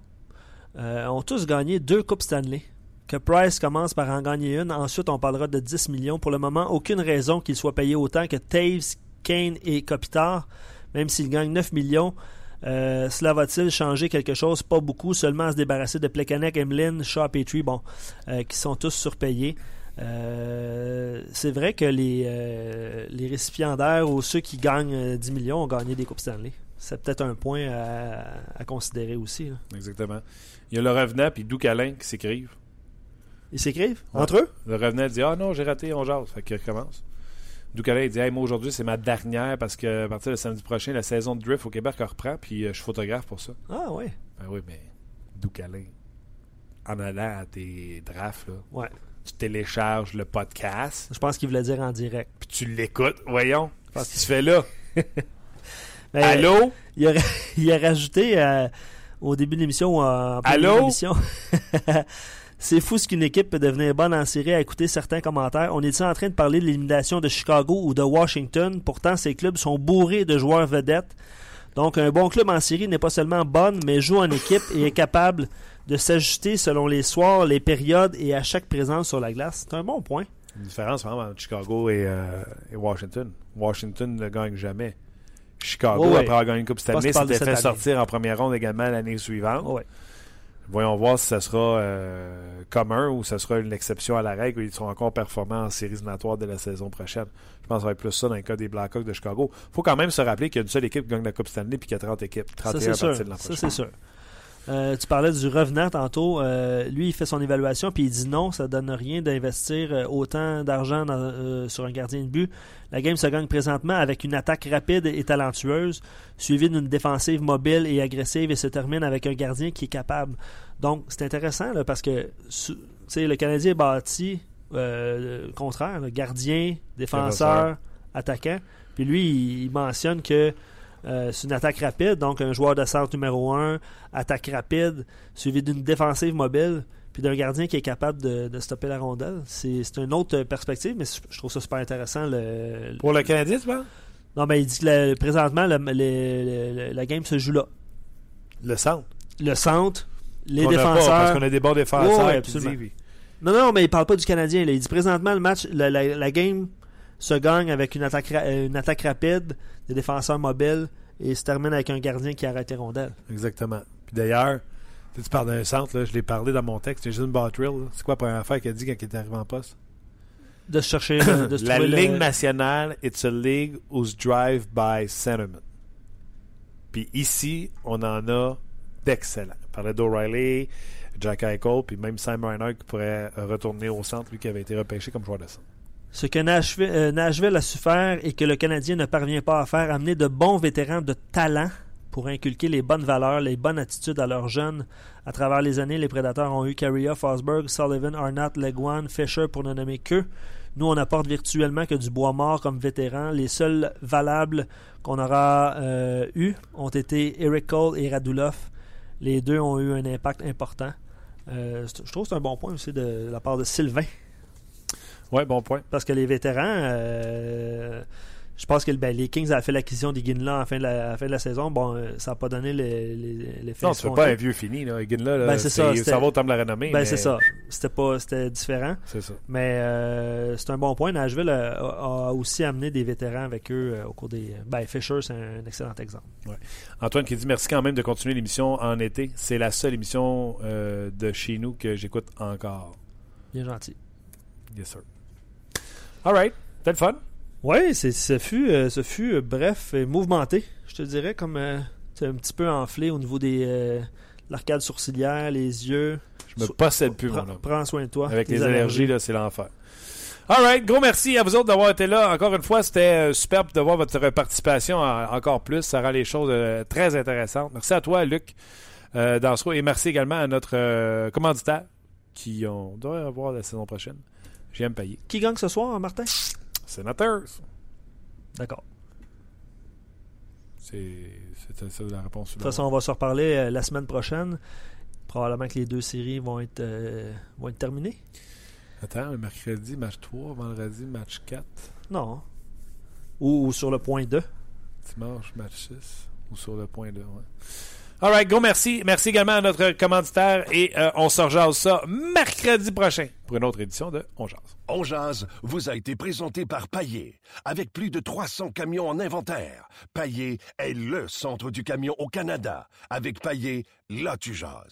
euh, ont tous gagné deux Coupes Stanley. Que Price commence par en gagner une, ensuite on parlera de 10 millions. Pour le moment, aucune raison qu'il soit payé autant que Taves, Kane et Kopitar, même s'il gagne 9 millions. Euh, cela va-t-il changer quelque chose? Pas beaucoup, seulement à se débarrasser de Plekanec, Emlyn, Shaw, Petrie, bon, euh, qui sont tous surpayés. Euh, c'est vrai que les, les récipiendaires ou ceux qui gagnent euh, 10 millions ont gagné des Coupes Stanley. C'est peut-être un point à, à considérer aussi. Exactement. Il y a le revenant puis Doug Alain qui s'écrivent. Ils s'écrivent? Ouais. entre eux? Le revenant dit Ah non, j'ai raté, on jase. Fait qu'il recommence. Doug Alain il dit Hey, moi aujourd'hui, c'est ma dernière parce que à partir de samedi prochain, la saison de drift au Québec reprend puis euh, je suis photographe pour ça. Ah ouais. Ben oui, mais Doug Alain, en allant à tes drafts, là, Ouais. tu télécharges le podcast Je pense qu'il voulait dire en direct. puis tu l'écoutes. Voyons. Qu'est-ce qui se fait là? Mais, [laughs] Allô? Il a, [laughs] il a rajouté euh, au début de l'émission milieu Allô? [laughs] C'est fou ce qu'une équipe peut devenir bonne en série à écouter certains commentaires. On est en train de parler de l'élimination de Chicago ou de Washington? Pourtant, ces clubs sont bourrés de joueurs vedettes. Donc, un bon club en série n'est pas seulement bonne, mais joue en équipe et est capable de s'ajuster selon les soirs, les périodes et à chaque présence sur la glace. C'est un bon point. Une différence vraiment entre Chicago et, euh, et Washington. Washington ne gagne jamais. Chicago, ouais. après avoir gagné une Coupe Stanley, s'était fait année. sortir en première ronde également l'année suivante. Ouais. Voyons voir si ça sera euh, commun ou ça sera une exception à la règle ou ils seront encore performants en séries éliminatoires de la saison prochaine. Je pense que ça va être plus ça dans le cas des Blackhawks de Chicago. faut quand même se rappeler qu'il y a une seule équipe qui gagne la Coupe Stanley puis qu'il y a 30 équipes. 31 Ça, sûr. de l'an Ça, c'est sûr. Euh, tu parlais du revenant tantôt. Euh, lui, il fait son évaluation puis il dit non, ça donne rien d'investir euh, autant d'argent euh, sur un gardien de but. La game se gagne présentement avec une attaque rapide et talentueuse, suivie d'une défensive mobile et agressive et se termine avec un gardien qui est capable. Donc, c'est intéressant là, parce que le Canadien est bâti euh, le contraire, là, gardien, défenseur, attaquant. Puis lui, il mentionne que euh, c'est une attaque rapide, donc un joueur de centre numéro 1, attaque rapide, suivi d'une défensive mobile, puis d'un gardien qui est capable de, de stopper la rondelle. C'est une autre perspective, mais je trouve ça super intéressant. Le, Pour le Canadien, tu penses? non, mais il dit que présentement, la game se joue là. Le centre. Le centre, les Qu'on a pas, parce défenseurs. qu'on a des bons défenseurs. Ouais, qui absolument. Non, non, mais il parle pas du Canadien. là. Il dit présentement, le match, la, la- la game se gagne avec une attaque, ra- euh, une attaque rapide, des défenseurs mobiles, et se termine avec un gardien qui arrête les rondelles. Exactement. Puis d'ailleurs, tu parles d'un centre, là, je l'ai parlé dans mon texte, Jason Bottrill. C'est quoi la première affaire qu'il a dit quand il est arrivé en poste? De se chercher, de se [coughs] La trouver le- Ligue nationale, it's a league whose drive by sentiment. Puis ici, on en a d'excellents. On parlait d'O'Reilly, Jack Eichel, puis même Sam Reinhardt qui pourrait euh, retourner au centre, lui qui avait été repêché comme joueur de centre. Ce que Nashville, euh, Nashville a su faire et que le Canadien ne parvient pas à faire, amener de bons vétérans de talent pour inculquer les bonnes valeurs, les bonnes attitudes à leurs jeunes. À travers les années, les Prédateurs ont eu Carrier, Fosberg, Sullivan, Arnott, Leguan, Fisher pour ne nommer que. Nous, on apporte virtuellement que du bois mort comme vétérans. Les seuls valables qu'on aura eu ont été Eric Cole et Radulov. Les deux ont eu un impact important. Euh, je trouve que c'est un bon point aussi de la part de Sylvain. Ouais, bon point. Parce que les vétérans, euh, je pense que ben, les Kings avaient fait l'acquisition la fin de la, à la fin de la saison. Bon, euh, ça n'a pas donné les- les- l'effet Non, escompté. pas un vieux fini, là. Ben, c'est ça, ça va au temps de la renommée. Ben, mais c'est ça. C'était pas, c'était différent. C'est ça. Mais euh, c'est un bon point. Nashville a, aussi amené des vétérans avec eux euh, au cours des. Ben, Fisher, c'est un excellent exemple. Antoine qui dit merci quand même de continuer l'émission en été. C'est la seule émission de chez nous que j'écoute encore. Bien gentil. Yes, sir. All right. C'était le fun? Oui, c'est, ce fut, euh, ce fut euh, bref et mouvementé, je te dirais, comme euh, un petit peu enflé au niveau des, euh, l'arcade sourcilière, les yeux. Je me So- possède plus, Prends, mon homme. prends soin de toi. Avec les allergies, là, c'est l'enfer. All right, gros merci à vous autres d'avoir été là. Encore une fois, c'était euh, superbe de voir votre participation en- encore plus. Ça rend les choses euh, très intéressantes. Merci à toi, Luc euh, Dansereau, et merci également à notre euh, commanditaire qui on doit avoir la saison prochaine. J'aime payer. Qui gagne ce soir, Martin? Senators. D'accord. C'est c'était ça la réponse. De toute façon, on va se reparler euh, la semaine prochaine. Probablement que les deux séries vont être, euh, vont être terminées. Attends, mercredi, match 3, vendredi, match 4, Non. Ou, ou sur le point 2. dimanche, match 6, ou sur le point 2, ouais. All right, gros merci. Merci également à notre commanditaire et euh, on se rejase ça mercredi prochain pour une autre édition de On Jase. On jase vous a été présenté par Paillé. Avec plus de 300 camions en inventaire, Paillé est le centre du camion au Canada. Avec Paillé, là tu jases.